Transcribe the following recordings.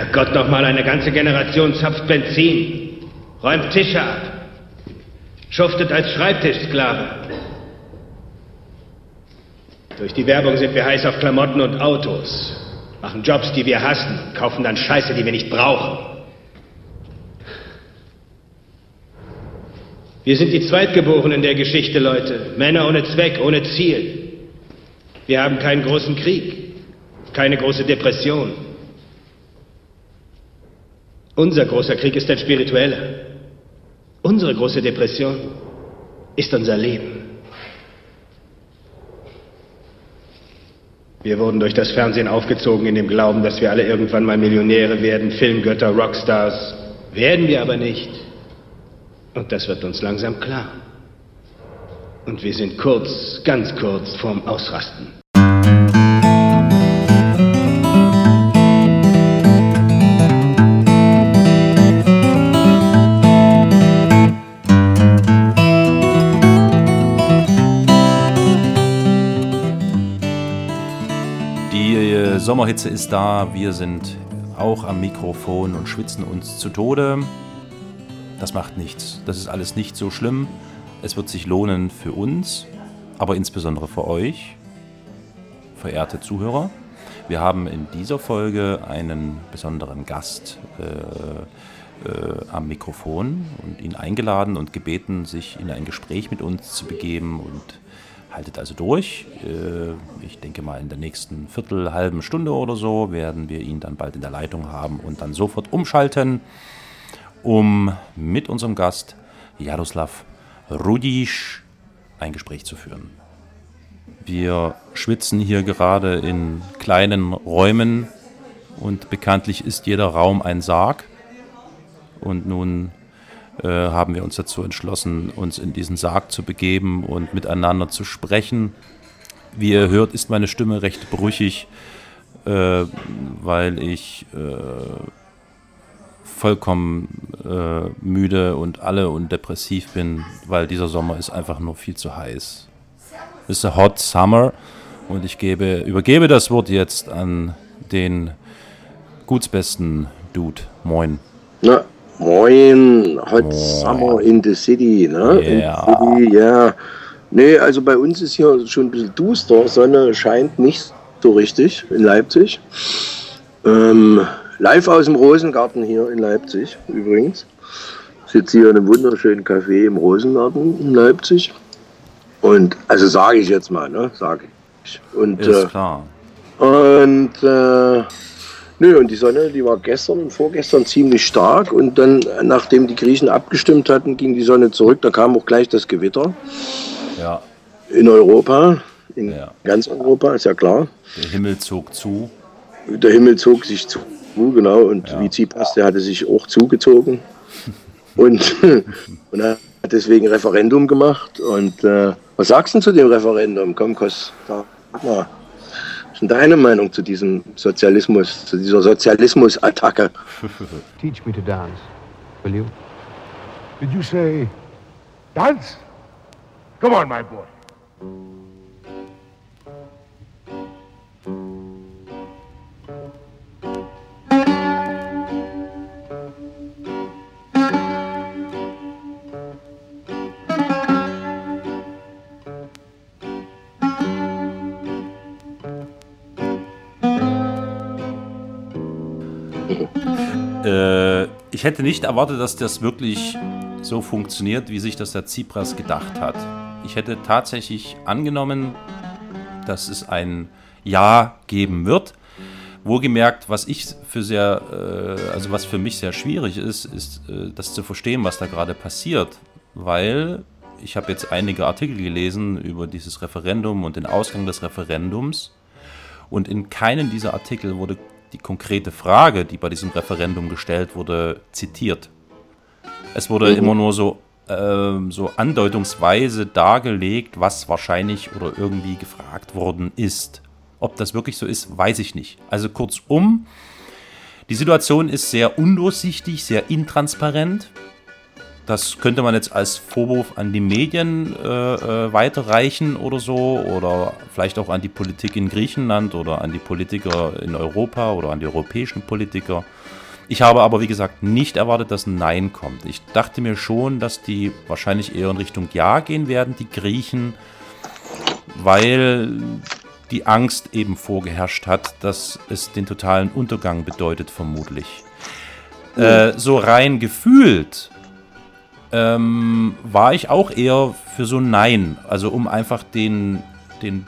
Herrgott, noch mal eine ganze Generation zapft Benzin, räumt Tische ab, schuftet als Schreibtischsklave. Durch die Werbung sind wir heiß auf Klamotten und Autos, machen Jobs, die wir hassen, kaufen dann Scheiße, die wir nicht brauchen. Wir sind die Zweitgeborenen der Geschichte, Leute. Männer ohne Zweck, ohne Ziel. Wir haben keinen großen Krieg, keine große Depression. Unser großer Krieg ist ein spiritueller. Unsere große Depression ist unser Leben. Wir wurden durch das Fernsehen aufgezogen in dem Glauben, dass wir alle irgendwann mal Millionäre werden, Filmgötter, Rockstars. Werden wir aber nicht. Und das wird uns langsam klar. Und wir sind kurz, ganz kurz vorm Ausrasten. Sommerhitze ist da, wir sind auch am Mikrofon und schwitzen uns zu Tode. Das macht nichts. Das ist alles nicht so schlimm. Es wird sich lohnen für uns, aber insbesondere für euch, verehrte Zuhörer. Wir haben in dieser Folge einen besonderen Gast äh, äh, am Mikrofon und ihn eingeladen und gebeten, sich in ein Gespräch mit uns zu begeben und haltet also durch. Äh, ich denke mal, in der nächsten Viertel, halben Stunde oder so werden wir ihn dann bald in der Leitung haben und dann sofort umschalten um mit unserem Gast Jaroslav Rudisch ein Gespräch zu führen. Wir schwitzen hier gerade in kleinen Räumen und bekanntlich ist jeder Raum ein Sarg. Und nun haben wir uns dazu entschlossen, uns in diesen Sarg zu begeben und miteinander zu sprechen. Wie ihr hört, ist meine Stimme recht brüchig, äh, weil ich äh, vollkommen äh, müde und alle und depressiv bin, weil dieser Sommer ist einfach nur viel zu heiß. Es ist a hot summer und ich gebe, übergebe das Wort jetzt an den gutsbesten Dude. Moin. Na, moin, hot summer in the city, ne? Yeah. City, ja. Nee, also bei uns ist hier schon ein bisschen duster, Sonne scheint nicht so richtig in Leipzig. Ähm, live aus dem Rosengarten hier in Leipzig übrigens. Ich sitze hier in einem wunderschönen Café im Rosengarten in Leipzig. Und also sage ich jetzt mal, ne? Sage ich. Und, Ist äh, klar. und äh, nö, und die Sonne, die war gestern und vorgestern ziemlich stark. Und dann, nachdem die Griechen abgestimmt hatten, ging die Sonne zurück. Da kam auch gleich das Gewitter Ja, in Europa, in Ja. ganz Europa, ist ja klar. der Himmel zog zu. Der Himmel zog sich zu, genau. Und Ja. wie Tsipras, der hatte sich auch zugezogen. und, und er hat deswegen Referendum gemacht. Und äh, was sagst du denn zu dem Referendum? Komm, Kos, sag mal. Was ist denn deine Meinung zu diesem Sozialismus, zu dieser Sozialismus-Attacke? Teach me to dance, will you? Did you say dance? Come on, my boy. Ich hätte nicht erwartet, dass das wirklich so funktioniert, wie sich das der Tsipras gedacht hat. Ich hätte tatsächlich angenommen, dass es ein Ja geben wird. Wohlgemerkt, was ich für sehr, äh, also was für mich sehr schwierig ist, ist äh, das zu verstehen, was da gerade passiert, weil ich habe jetzt einige Artikel gelesen über dieses Referendum und den Ausgang des Referendums und in keinem dieser Artikel wurde die konkrete Frage, die bei diesem Referendum gestellt wurde, zitiert. Es wurde immer nur so, ähm, so andeutungsweise dargelegt, was wahrscheinlich oder irgendwie gefragt worden ist. Ob das wirklich so ist, weiß ich nicht. Also kurzum, die Situation ist sehr undurchsichtig, sehr intransparent. Das könnte man jetzt als Vorwurf an die Medien äh, äh, weiterreichen oder so, oder vielleicht auch an die Politik in Griechenland oder an die Politiker in Europa oder an die europäischen Politiker. Ich habe aber, wie gesagt, nicht erwartet, dass ein Nein kommt. Ich dachte mir schon, dass die wahrscheinlich eher in Richtung Ja gehen werden, die Griechen, weil die Angst eben vorgeherrscht hat, dass es den totalen Untergang bedeutet, vermutlich. Äh, so rein gefühlt ähm, war ich auch eher für so ein Nein. Also um einfach den, den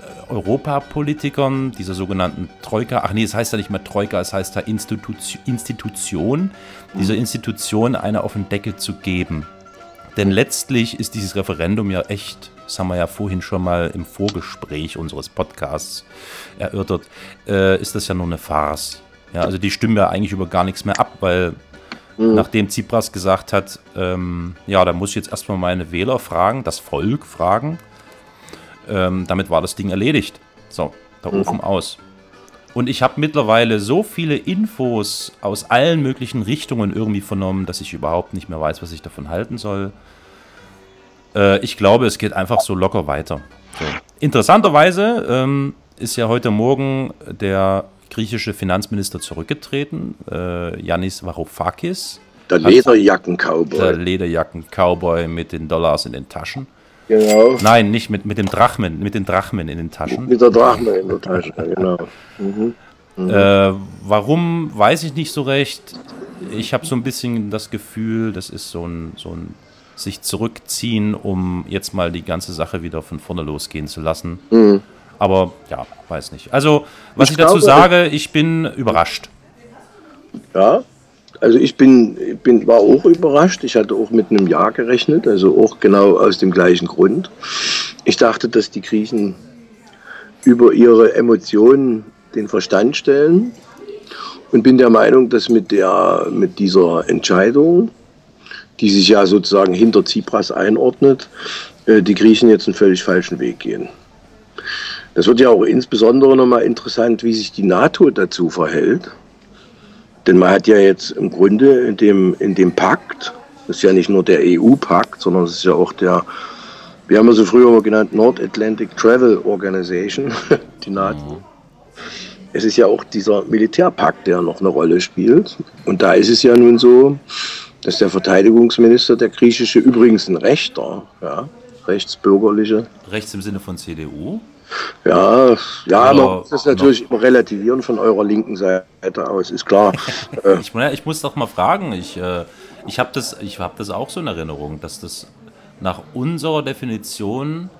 äh, Europapolitikern, dieser sogenannten Troika, ach nee, es heißt ja nicht mehr Troika, es heißt ja Institution, Institution dieser Institution eine auf den Deckel zu geben. Denn letztlich ist dieses Referendum ja echt, das haben wir ja vorhin schon mal im Vorgespräch unseres Podcasts erörtert, äh, ist das ja nur eine Farce. Ja, also die stimmen ja eigentlich über gar nichts mehr ab, weil mhm. nachdem Tsipras gesagt hat, ähm, ja, da muss ich jetzt erstmal meine Wähler fragen, das Volk fragen, ähm, damit war das Ding erledigt. So, der mhm. Ofen aus. Und ich habe mittlerweile so viele Infos aus allen möglichen Richtungen irgendwie vernommen, dass ich überhaupt nicht mehr weiß, was ich davon halten soll. Äh, ich glaube, es geht einfach so locker weiter. So. Interessanterweise ähm, ist ja heute Morgen der griechische Finanzminister zurückgetreten, äh, Yannis Varoufakis. Der Lederjacken-Cowboy. Der Lederjacken-Cowboy mit den Dollars in den Taschen. Genau. Nein, nicht mit, mit dem Drachmen, mit den Drachmen in den Taschen. Mit der Drachmen in der Tasche, genau. Mhm. Mhm. Äh, warum, weiß ich nicht so recht. Ich habe so ein bisschen das Gefühl, das ist so ein, so ein sich zurückziehen, um jetzt mal die ganze Sache wieder von vorne losgehen zu lassen. Mhm. Aber ja, weiß nicht. Also, was ich, ich dazu glaube, sage, ich bin überrascht. Ja, also ich bin, bin, war auch überrascht. Ich hatte auch mit einem Ja gerechnet, also auch genau aus dem gleichen Grund. Ich dachte, dass die Griechen über ihre Emotionen den Verstand stellen und bin der Meinung, dass mit, der, mit dieser Entscheidung, die sich ja sozusagen hinter Tsipras einordnet, äh, die Griechen jetzt einen völlig falschen Weg gehen. Das wird ja auch insbesondere nochmal interessant, wie sich die NATO dazu verhält. Denn man hat ja jetzt im Grunde in dem, in dem Pakt, das ist ja nicht nur der EU-Pakt, sondern es ist ja auch der, wir haben ja so früher mal genannt, North Atlantic Travel Organization, die NATO. Es ist ja auch dieser Militärpakt, der noch eine Rolle spielt. Und da ist es ja nun so, dass der Verteidigungsminister, der griechische, übrigens ein Rechter, ja, rechtsbürgerliche. Rechts im Sinne von CDU? Ja, ja, man muss das natürlich noch. immer relativieren von eurer linken Seite aus, ist klar. Äh, ich, ich, muss doch mal fragen, ich, äh, ich habe das, hab das auch so in Erinnerung, dass das nach unserer Definition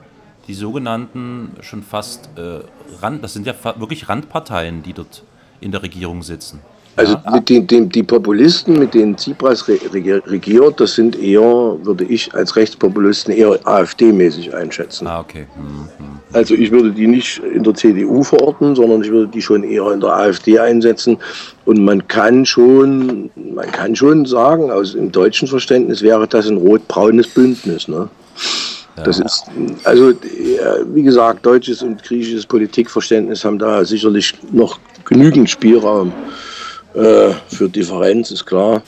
die sogenannten schon fast äh, Rand, das sind ja wirklich Randparteien, die dort in der Regierung sitzen. Also ja. mit den, den, die Populisten, mit denen Tsipras regiert, das sind eher, würde ich als Rechtspopulisten eher AfD-mäßig einschätzen. Ah, okay. Mhm. Also ich würde die nicht in der CDU verorten, sondern ich würde die schon eher in der AfD einsetzen. Und man kann schon, man kann schon sagen, aus im deutschen Verständnis wäre das ein rot-braunes Bündnis. Ne? Das ist, also wie gesagt, deutsches und griechisches Politikverständnis haben da sicherlich noch genügend Spielraum. Äh, für Differenz, ist klar.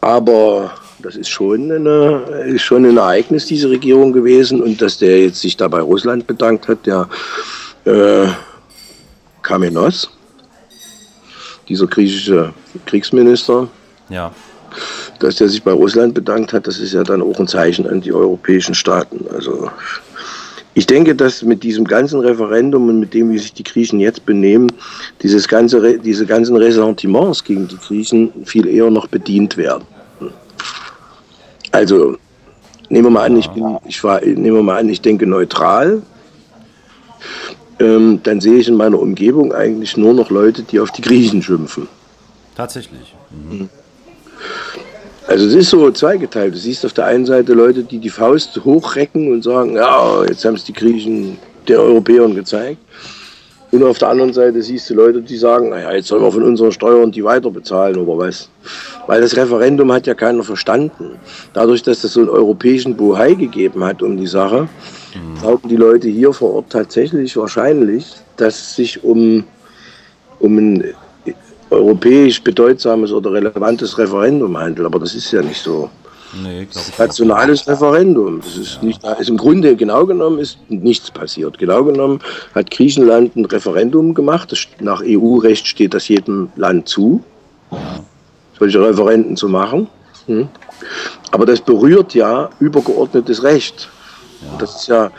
Aber das ist schon, eine, ist schon ein Ereignis, diese Regierung gewesen. Und dass der jetzt sich da bei Russland bedankt hat, der äh, Kamenos, dieser griechische Kriegsminister, ja. dass der sich bei Russland bedankt hat, das ist ja dann auch ein Zeichen an die europäischen Staaten. Also ich denke, dass mit diesem ganzen Referendum und mit dem, wie sich die Griechen jetzt benehmen, dieses ganze, diese ganzen Ressentiments gegen die Griechen viel eher noch bedient werden. Also nehmen wir mal an, ich bin, ich war, nehmen wir mal an, ich denke neutral. Ähm, dann sehe ich in meiner Umgebung eigentlich nur noch Leute, die auf die Griechen schimpfen. Tatsächlich. Mhm. Also es ist so zweigeteilt. Du siehst auf der einen Seite Leute, die die Faust hochrecken und sagen, ja, jetzt haben es die Griechen der Europäern gezeigt. Und auf der anderen Seite siehst du Leute, die sagen, naja, jetzt sollen wir von unseren Steuern die weiter bezahlen oder was. Weil das Referendum hat ja keiner verstanden. Dadurch, dass das so einen europäischen Bohai gegeben hat um die Sache, mhm. glauben die Leute hier vor Ort tatsächlich wahrscheinlich, dass es sich um, um ein europäisch bedeutsames oder relevantes Referendum handelt. Aber das ist ja nicht so. Nee, ich. Nationales. Referendum. Das ist ja. nicht, ist im Grunde genau genommen ist nichts passiert. Genau genommen hat Griechenland ein Referendum gemacht. Das, nach EU-Recht steht das jedem Land zu, solche Referenden zu machen. Hm. Aber das berührt ja übergeordnetes Recht. Ja. Das ist ja,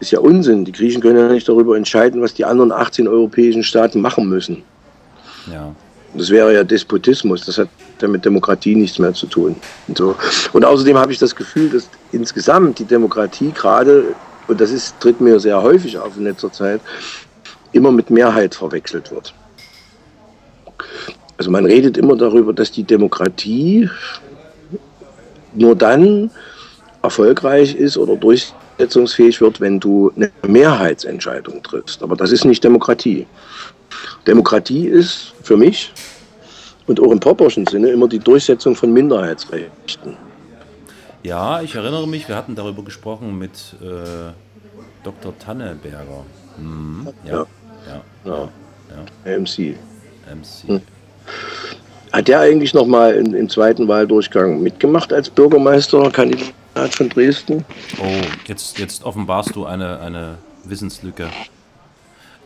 ist ja Unsinn. Die Griechen können ja nicht darüber entscheiden, was die anderen 18 europäischen Staaten machen müssen. Ja. Das wäre ja Despotismus. Das hat ja mit Demokratie nichts mehr zu tun. Und, so. und außerdem habe ich das Gefühl, dass insgesamt die Demokratie gerade, und das ist, tritt mir sehr häufig auf in letzter Zeit, immer mit Mehrheit verwechselt wird. Also man redet immer darüber, dass die Demokratie nur dann erfolgreich ist oder durchsetzungsfähig wird, wenn du eine Mehrheitsentscheidung triffst. Aber das ist nicht Demokratie. Demokratie ist für mich und auch im Popperschen Sinne immer die Durchsetzung von Minderheitsrechten. Ja, ich erinnere mich, wir hatten darüber gesprochen mit äh, Dr. Tanneberger. Mhm. Ja. Ja. Ja. ja. MC. MC. Hm. Hat der eigentlich noch mal in, im zweiten Wahldurchgang mitgemacht als Bürgermeister, Kandidat von Dresden? Oh, jetzt, jetzt offenbarst du eine, eine Wissenslücke.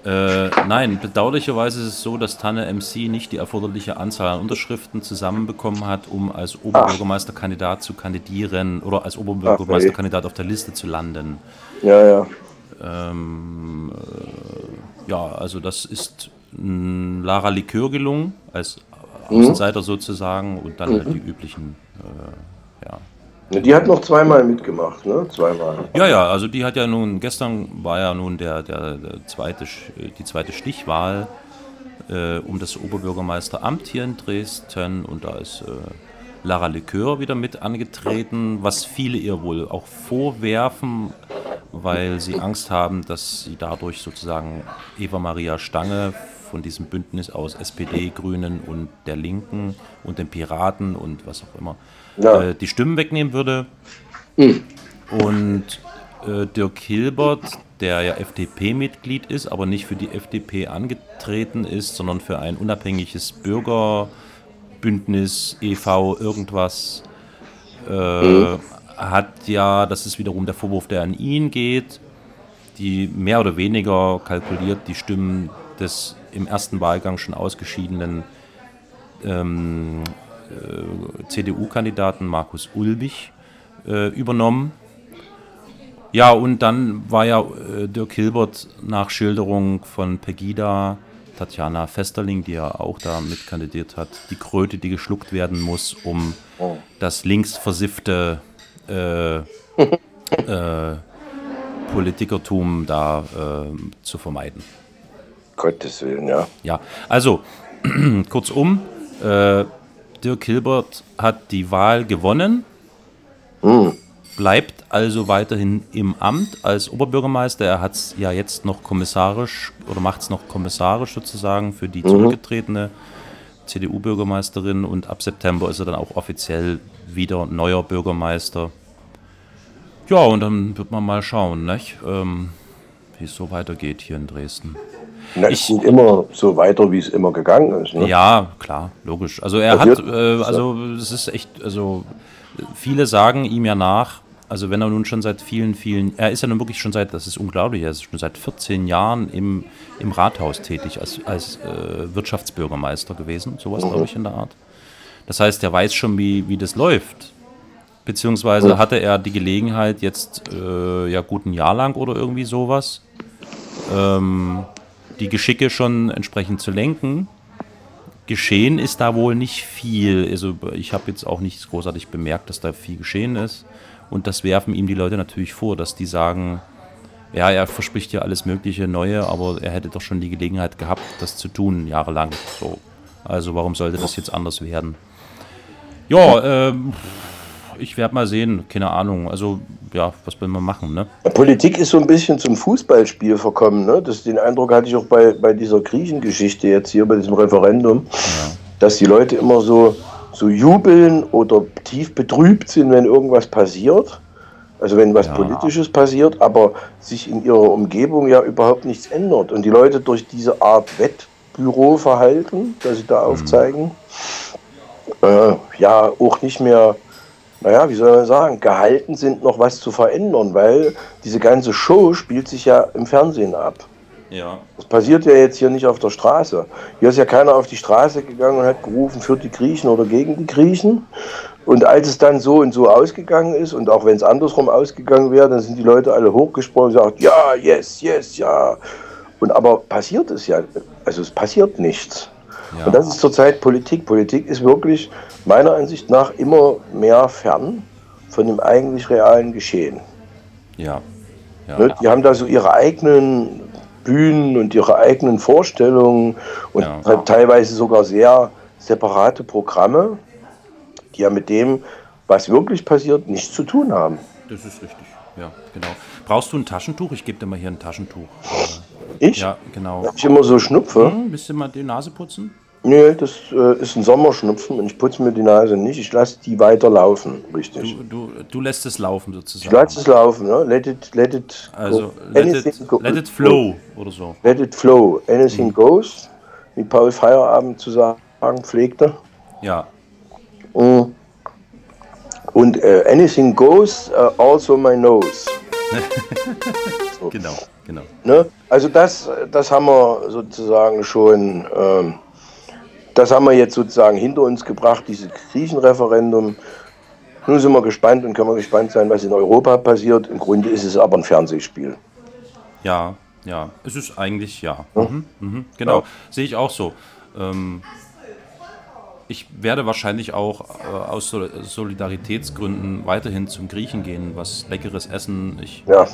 Äh, nein, bedauerlicherweise ist es so, dass Tanne MC nicht die erforderliche Anzahl an Unterschriften zusammenbekommen hat, um als Oberbürgermeisterkandidat zu kandidieren oder als Oberbürgermeisterkandidat auf der Liste zu landen. Ja, ja. Ähm, äh, ja, also das ist Lara Likör gelungen, als mhm. Außenseiter mhm. sozusagen und dann halt mhm. halt die üblichen äh, die hat noch zweimal mitgemacht, ne? Zweimal. Ja, ja, also die hat ja nun, gestern war ja nun der, der, der zweite, die zweite Stichwahl äh, um das Oberbürgermeisteramt hier in Dresden und da ist äh, Lara Likör wieder mit angetreten, was viele ihr wohl auch vorwerfen, weil sie Angst haben, dass sie dadurch sozusagen Eva Maria Stange von diesem Bündnis aus SPD, Grünen und der Linken und den Piraten und was auch immer ja. äh, die Stimmen wegnehmen würde. Mhm. Und äh, Dirk Hilbert, der ja FDP-Mitglied ist, aber nicht für die FDP angetreten ist, sondern für ein unabhängiges Bürgerbündnis, e.V., irgendwas, äh, mhm. hat ja, das ist wiederum der Vorwurf, der an ihn geht, die mehr oder weniger kalkuliert die Stimmen des im ersten Wahlgang schon ausgeschiedenen ähm, äh, CDU-Kandidaten Markus Ulbich äh, übernommen. Ja, und dann war ja äh, Dirk Hilbert nach Schilderung von Pegida, Tatjana Festerling, die ja auch da mitkandidiert hat, die Kröte, die geschluckt werden muss, um oh. das linksversiffte äh, äh, Politikertum da äh, zu vermeiden. Gottes Willen, ja. Ja, also kurzum, äh, Dirk Hilbert hat die Wahl gewonnen, mhm. bleibt also weiterhin im Amt als Oberbürgermeister. Er hat es ja jetzt noch kommissarisch oder macht es noch kommissarisch sozusagen für die mhm. zurückgetretene CDU-Bürgermeisterin und ab September ist er dann auch offiziell wieder neuer Bürgermeister. Ja, und dann wird man mal schauen, ähm, wie es so weitergeht hier in Dresden. Na, ich, es geht immer so weiter, wie es immer gegangen ist. Ne? Ja, klar, logisch. Also er hat, äh, also es ist echt, also viele sagen ihm ja nach, also wenn er nun schon seit vielen, vielen, er ist ja nun wirklich schon seit, das ist unglaublich, er ist schon seit 14 Jahren im, im Rathaus tätig als, als äh, Wirtschaftsbürgermeister gewesen, sowas mhm. glaube ich in der Art. Das heißt, er weiß schon, wie, wie das läuft. Beziehungsweise mhm. hatte er die Gelegenheit jetzt, äh, ja gut ein Jahr lang oder irgendwie sowas, ähm, die Geschicke schon entsprechend zu lenken. Geschehen ist da wohl nicht viel. Also ich habe jetzt auch nicht großartig bemerkt, dass da viel geschehen ist. Und das werfen ihm die Leute natürlich vor, dass die sagen, ja, er verspricht ja alles mögliche Neue, aber er hätte doch schon die Gelegenheit gehabt, das zu tun, jahrelang. So. Also warum sollte das jetzt anders werden? Ja, ähm, ich werde mal sehen, keine Ahnung. Also, ja, was will man machen, ne? Politik ist so ein bisschen zum Fußballspiel verkommen, ne? Das, den Eindruck hatte ich auch bei, bei dieser Griechengeschichte jetzt hier, bei diesem Referendum, ja. dass die Leute immer so, so jubeln oder tief betrübt sind, wenn irgendwas passiert. Also wenn was ja. Politisches passiert, aber sich in ihrer Umgebung ja überhaupt nichts ändert. Und die Leute durch diese Art Wettbüroverhalten, das sie da mhm. aufzeigen, äh, ja auch nicht mehr naja, wie soll man sagen, gehalten sind, noch was zu verändern, weil diese ganze Show spielt sich ja im Fernsehen ab. Ja. Das passiert ja jetzt hier nicht auf der Straße. Hier ist ja keiner auf die Straße gegangen und hat gerufen für die Griechen oder gegen die Griechen. Und als es dann so und so ausgegangen ist, und auch wenn es andersrum ausgegangen wäre, dann sind die Leute alle hochgesprungen und gesagt, ja, yes, yes, ja. Und aber passiert es ja, also es passiert nichts. Ja. Und das ist zurzeit Politik. Politik ist wirklich meiner Ansicht nach immer mehr fern von dem eigentlich realen Geschehen. Ja. ja. Ne? Die haben da so ihre eigenen Bühnen und ihre eigenen Vorstellungen und Ja. halt teilweise sogar sehr separate Programme, die ja mit dem, was wirklich passiert, nichts zu tun haben. Das ist richtig. Ja, genau. Brauchst du ein Taschentuch? Ich gebe dir mal hier ein Taschentuch. Ich? Ja, genau. Hab ich immer so Schnupfe? Hm, willst du mal die Nase putzen? Nee, das äh, ist ein Sommerschnupfen und ich putze mir die Nase nicht. Ich lasse die weiter laufen, richtig. Du, du, du lässt es laufen Ich sozusagen. lasse es laufen, ne? Let it, let it Also let it, go- let it flow oder so. Let it flow. Anything Mhm. goes, wie Paul Feierabend zu sagen pflegte. Ja, Mm. Und äh, anything goes, äh, also my nose. genau, genau. Ne? Also das, das haben wir sozusagen schon, ähm, das haben wir jetzt sozusagen hinter uns gebracht, dieses Griechenreferendum. Nun sind wir gespannt und können wir gespannt sein, was in Europa passiert. Im Grunde ist es aber ein Fernsehspiel. Ja, ja. Es ist eigentlich ja. Mhm, mhm, genau. Ja. Sehe ich auch so. Ähm, ich werde wahrscheinlich auch äh, aus Sol Solidaritätsgründen weiterhin zum Griechen gehen, was leckeres Essen. Ich Ja.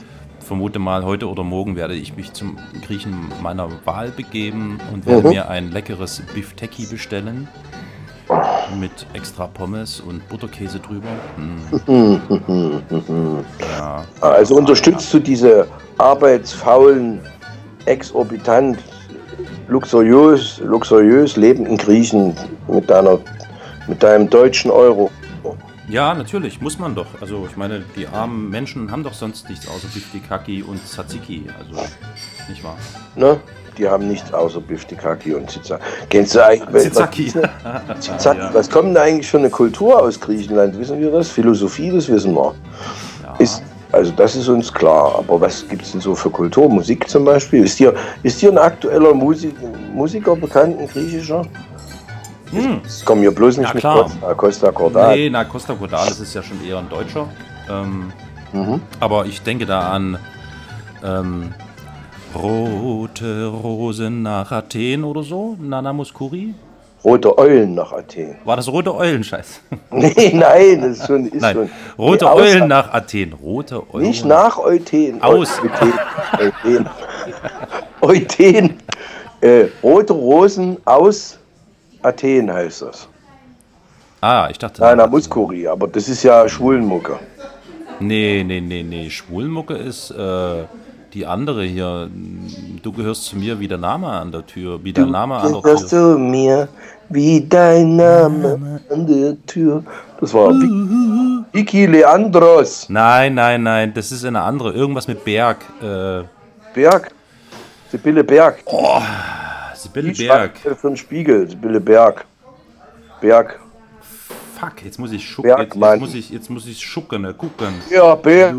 Vermute mal, heute oder morgen werde ich mich zum Griechen meiner Wahl begeben und werde Mhm. mir ein leckeres Bifteki bestellen. Mit extra Pommes und Butterkäse drüber. Mm. ja. Also unterstützt du diese arbeitsfaulen, exorbitant, luxuriös, luxuriös lebenden Griechen mit, deiner, mit deinem deutschen Euro. Ja, natürlich, muss man doch. Also ich meine, die armen Menschen haben doch sonst nichts außer Biftekaki und Tzatziki. Also, nicht wahr? Ne? Die haben nichts außer Biftekaki und Zizaki. Kennst du eigentlich? Zizaki. Was, Zizaki. Was kommt denn eigentlich für eine Kultur aus Griechenland? Wissen wir das? Philosophie, das wissen wir. Ja. Ist, also das ist uns klar. Aber was gibt es denn so für Kultur? Musik zum Beispiel? Ist dir, ist dir ein aktueller Musik, Musiker bekannt, ein griechischer? Hm. Es kommen hier bloß nicht Ja, mit. Costa, Costa Cordat. Nee, na, Costa Cordalis ist ja schon eher ein Deutscher. Ähm, Mhm. aber ich denke da an ähm, Rote Rosen nach Athen oder so. Nana Muskuri. Rote Eulen nach Athen. War das Rote Eulen, Scheiß? Nee, nein, das ist schon. Ist Nein, schon Rote Nee, aus- Eulen nach Athen. Rote Eulen. Nicht nach Euthen. Aus. Euthen. Euthen. Euthen. Äh, rote Rosen aus Athen heißt das. Ah, ich dachte. Nein, Muskuri, aber das ist ja Schwulenmucke. Nee, nee, nee, nee. Schwulmucke ist äh, die andere hier. Du gehörst zu mir wie der Name an der Tür. Wie der Name an der Gehörst Tür. du mir wie dein Name an der Tür. Das war Vi- Vicky Leandros. Nein, nein, nein. Das ist eine andere. Irgendwas mit Berg. Äh, Berg. Sibylle Berg. Sibylle Die Berg. Für den Spiegel. Sibylle Berg. Berg. Fuck, jetzt muss ich schucken. Jetzt, jetzt muss ich, jetzt muss ich schucken, ne, gucken. Ja, Berg.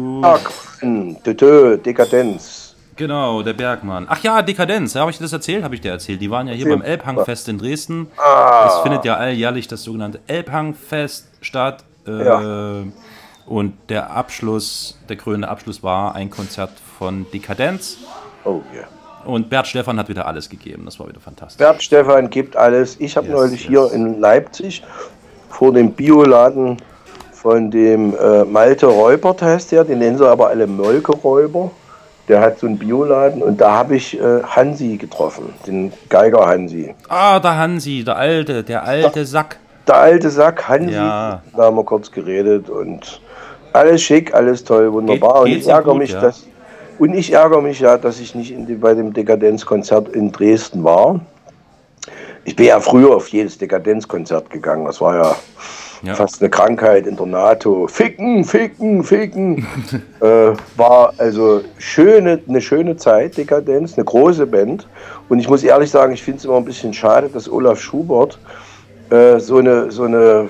Tö, Dekadenz. Genau, der Bergmann. Ach ja, Dekadenz. Habe ich dir das erzählt? Habe ich dir erzählt. Die waren ja hier Erzähl. beim Elbhangfest in Dresden. Ah. Es findet ja alljährlich das sogenannte Elbhangfest statt. Äh, Ja. Und der Abschluss, der krönende Abschluss war ein Konzert von Dekadenz. Oh yeah. Und Bert Stefan hat wieder alles gegeben. Das war wieder fantastisch. Bert Stefan gibt alles. Ich habe Yes, neulich yes. hier in Leipzig vor dem Bioladen von dem äh, Malte Räubert heißt der, den nennen sie aber alle Molke Räuber. Der hat so einen Bioladen und da habe ich äh, Hansi getroffen, den Geiger Hansi. Ah, der Hansi, der alte, der alte Sack. Der alte Sack Hansi, Ja. da haben wir kurz geredet und alles schick, alles toll, wunderbar. Geht- und ich ärgere gut, mich, ja? dass und ich ärgere mich ja, dass ich nicht die, bei dem Dekadenzkonzert in Dresden war. Ich bin ja früher auf jedes Dekadenzkonzert gegangen. Das war ja, Ja. fast eine Krankheit in der NATO. Ficken, ficken, ficken. äh, war also schöne, eine schöne Zeit, Dekadenz, eine große Band. Und ich muss ehrlich sagen, ich finde es immer ein bisschen schade, dass Olaf Schubert äh, so eine, so eine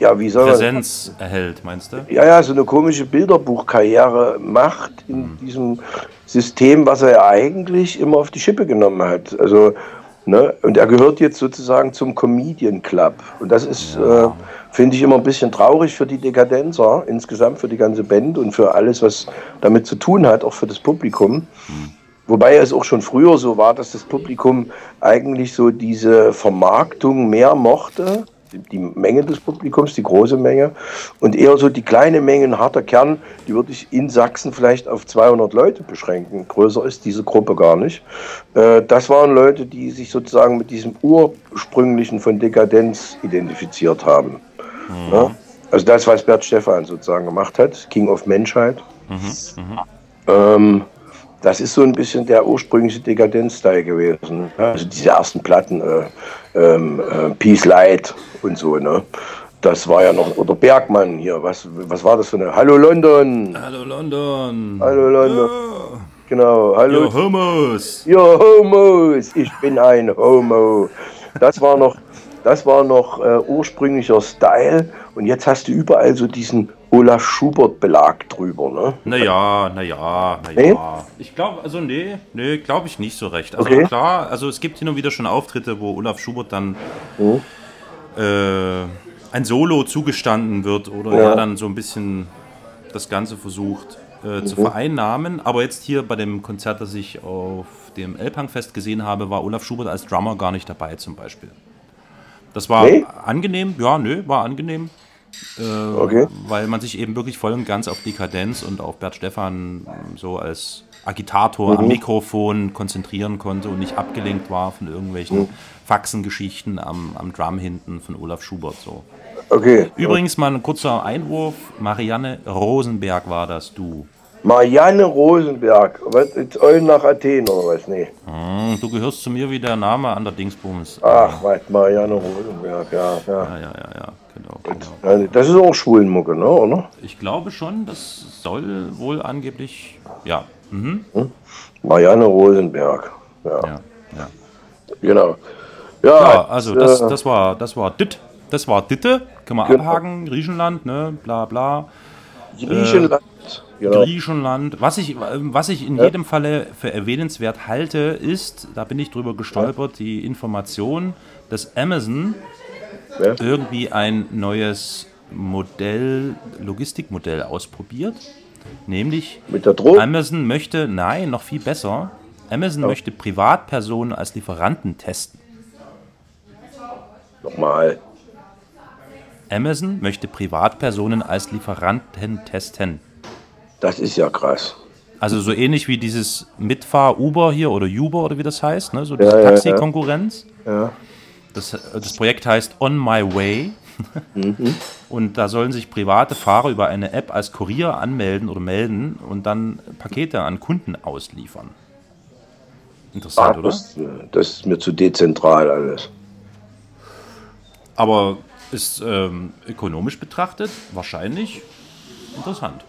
ja, wie soll man Präsenz erhält, meinst du? ja, ja, so eine komische Bilderbuchkarriere macht in Mhm. diesem System, was er ja eigentlich immer auf die Schippe genommen hat. Also, ne, und er gehört jetzt sozusagen zum Comedian Club. Und das ist, äh, finde ich, immer ein bisschen traurig für die Dekadenzer, insgesamt für die ganze Band und für alles, was damit zu tun hat, auch für das Publikum. Wobei es auch schon früher so war, dass das Publikum eigentlich so diese Vermarktung mehr mochte, die Menge des Publikums, die große Menge, und eher so die kleine Menge, ein harter Kern, die würde ich in Sachsen vielleicht auf 200 Leute beschränken. Größer ist diese Gruppe gar nicht. Äh, Das waren Leute, die sich sozusagen mit diesem ursprünglichen von Dekadenz identifiziert haben. Ja? Also das, was Bert Stephan sozusagen gemacht hat, King of Menschheit. Ähm, das ist so ein bisschen der ursprüngliche Dekadenz-Style gewesen. Ja, Also diese ersten Platten, äh, ähm, äh, Peace Light und so, ne? Das war ja noch, oder Bergmann hier, was, was war das für eine? Hallo London! Hallo London. Hallo London! Genau, hallo Yo, Homos. Ihr Homos, ich bin ein Homo. Das war noch, das war noch äh, ursprünglicher Style und jetzt hast du überall so diesen Olaf Schubert-Belag drüber, ne? Naja, naja, naja. Nee? Ich glaube, also nee, nee, glaube ich nicht so recht. Also Okay. klar, also es gibt hin und wieder schon Auftritte, wo Olaf Schubert dann Mhm. äh, ein Solo zugestanden wird oder Ja. er dann so ein bisschen das Ganze versucht äh, zu Mhm. vereinnahmen. Aber jetzt hier bei dem Konzert, das ich auf dem Elbhangfest gesehen habe, war Olaf Schubert als Drummer gar nicht dabei zum Beispiel. Das war Nee? angenehm, ja, nö, war angenehm. Äh, Okay. Weil man sich eben wirklich voll und ganz auf Dekadenz und auf Bert Stephan ähm, so als Agitator Mhm. am Mikrofon konzentrieren konnte und nicht abgelenkt war von irgendwelchen Mhm. Faxengeschichten am, am Drum hinten von Olaf Schubert. So. Okay. Übrigens mal ein kurzer Einwurf. Marianne Rosenberg war das, du. Marianne Rosenberg, was, jetzt Eulen nach Athen oder was? Nee. Hm, du gehörst zu mir wie der Name an der Dingsbums. Ach, was, Marianne Rosenberg, ja, ja. Ja, ja, ja, ja, genau. genau. Ja, Das ist auch Schwulenmucke, ne, oder? Ich glaube schon, das soll wohl angeblich, ja, mhm. Marianne Rosenberg, ja, ja, ja. genau. Ja, Ja, also äh, das, das war das war dit. Das war Ditte, kann man Genau. abhaken, Griechenland, ne, bla bla. Griechenland, genau. Griechenland. Was ich, was ich in jedem Falle für erwähnenswert halte, ist, da bin ich drüber gestolpert, die Information, dass Amazon Ja. irgendwie ein neues Modell, Logistikmodell ausprobiert. Nämlich Mit der Drohne? Amazon möchte, nein, noch viel besser, Amazon möchte Privatpersonen als Lieferanten testen. Nochmal. Amazon möchte Privatpersonen als Lieferanten testen. Das ist ja krass. Also so ähnlich wie dieses Mitfahr-Uber hier oder Uber oder wie das heißt, ne? so diese Ja, ja, ja. Taxi-Konkurrenz. Ja. Das, das Projekt heißt On My Way. Mhm. Und da sollen sich private Fahrer über eine App als Kurier anmelden oder melden und dann Pakete an Kunden ausliefern. Interessant, Ah, oder? das, das ist mir zu dezentral alles. Aber ist ähm, ökonomisch betrachtet wahrscheinlich interessant.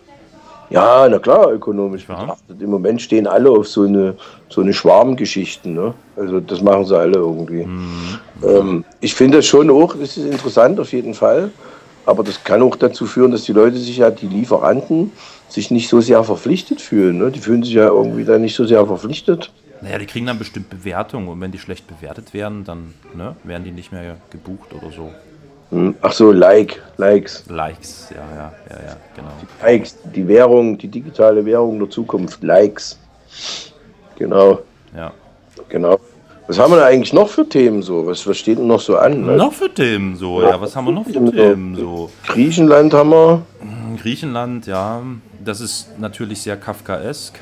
Ja, na klar, ökonomisch Ja. betrachtet. Im Moment stehen alle auf so eine, so eine Schwarmgeschichten. Ne? Also das machen sie alle irgendwie. Mhm. Ähm, ich finde das schon auch, das ist interessant auf jeden Fall. Aber das kann auch dazu führen, dass die Leute sich ja, die Lieferanten, sich nicht so sehr verpflichtet fühlen. Ne? Die fühlen sich ja irgendwie da nicht so sehr verpflichtet. Naja, die kriegen dann bestimmt Bewertungen und wenn die schlecht bewertet werden, dann ne, werden die nicht mehr gebucht oder so. Hm? Ach so, Like, Likes. Likes, ja, ja, ja, ja, genau. Likes, die Währung, die digitale Währung der Zukunft, Likes. Genau, Ja. genau. Was haben wir da eigentlich noch für Themen so? Was, was steht denn noch so an? ne? Noch für Themen so, ja, was haben wir noch für Themen so? Griechenland haben wir. Griechenland, ja, das ist natürlich sehr Kafkaesk.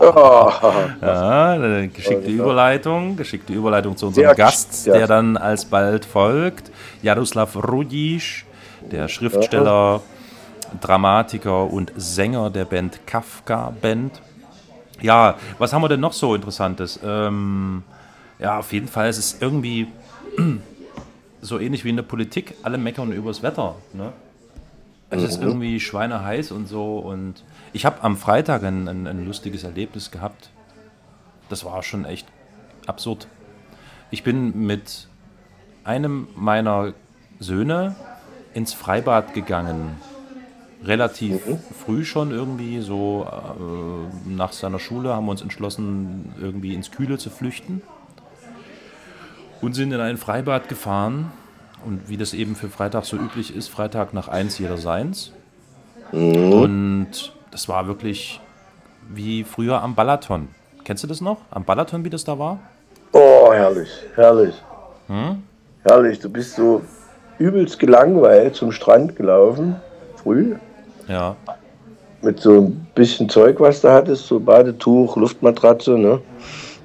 Ja, geschickte Überleitung, geschickte Überleitung zu unserem Gast, der dann alsbald folgt. Jaroslav Rudisch, der Schriftsteller, Dramatiker und Sänger der Band Kafka Band. Ja, was haben wir denn noch so Interessantes? Ähm, ja, auf jeden Fall ist es irgendwie so ähnlich wie in der Politik. Alle meckern übers Wetter. Ne? Es ist irgendwie schweineheiß und so. Und ich habe am Freitag ein, ein, ein lustiges Erlebnis gehabt. Das war schon echt absurd. Ich bin mit einem meiner Söhne ins Freibad gegangen. Relativ früh schon irgendwie, so äh, nach seiner Schule haben wir uns entschlossen, irgendwie ins Kühle zu flüchten. Und sind in ein Freibad gefahren. Und wie das eben für Freitag so üblich ist, Freitag nach eins jeder seins. Und das war wirklich wie früher am Balaton. Kennst du das noch? Am Balaton, wie das da war? Oh, herrlich, herrlich. Herrlich, du bist so übelst gelangweilt zum Strand gelaufen, früh, Ja. mit so ein bisschen Zeug, was du hattest, so Badetuch, Luftmatratze, ne?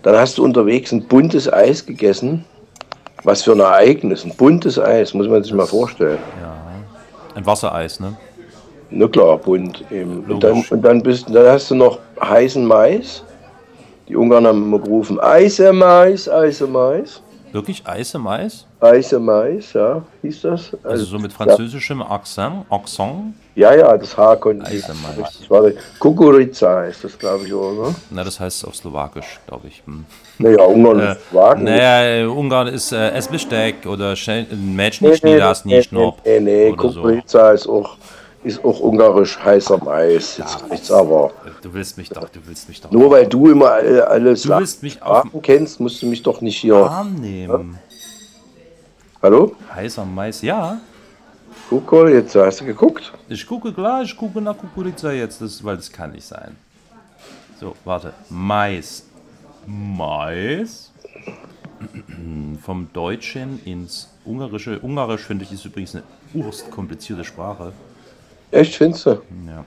Dann hast du unterwegs ein buntes Eis gegessen. Was für ein Ereignis, ein buntes Eis, muss man sich mal vorstellen. Ein Wassereis, ne? Na klar, bunt eben. Und dann, und dann, bist, dann hast du noch heißen Mais. Die Ungarn haben immer gerufen, Eise Mais, Eise Mais. Wirklich Eis im Eis? Eise Mais, ja, hieß das. Also so mit französischem Akzent? Akzent? Ja, ja, das Haar konnte ich. Eise Mais. richtig. Warte, Kukurica heißt das, glaube ich, oder? ne? Na, das heißt auf Slowakisch, glaube ich. Hm. Naja, Ungarn Äh, und Wagen. naja, Ungarn ist äh, Essbesteck oder Mädchen nicht nie das nee, nicht noch. nee, nee, oder so. Kukurica ist auch, ist auch ungarisch heißer Mais. Jetzt reicht's aber. Du willst mich doch, du willst mich doch Nur weil du immer alle, alle Du willst mich auf- kennst, musst du mich doch nicht hier. arm nehmen. Hallo? Heißer Mais, ja. Kukol, jetzt hast du geguckt? Ich gucke klar, ich gucke nach Kukurica jetzt, das, weil das kann nicht sein. So, warte. Mais. Mais. Vom Deutschen ins Ungarische. Ungarisch finde ich ist übrigens eine urst komplizierte Sprache. Echt, findest du? Ja.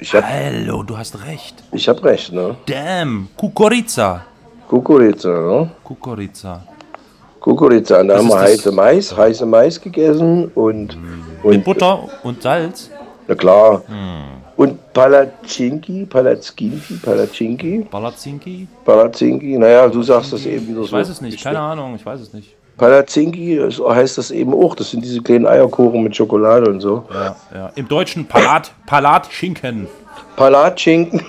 Ich hab, Hallo, du hast recht. ich hab recht, ne? Damn, Kukurica. Kukurica, ne? Kukurica. Kukurica, da haben wir heiße Mais, heiße Mais gegessen und, Mit und Butter und Salz. na klar. Und Palacinki, Palacinki, Palacinki, Palazinki. Palacinki, naja, du sagst das eben wieder so. Ich weiß es nicht, keine Ahnung, ich weiß es nicht. Palacinki so heißt das eben auch. Das sind diese kleinen Eierkuchen mit Schokolade und so. Ja, ja. Im Deutschen Palat, Palatschinken. Palatschinken.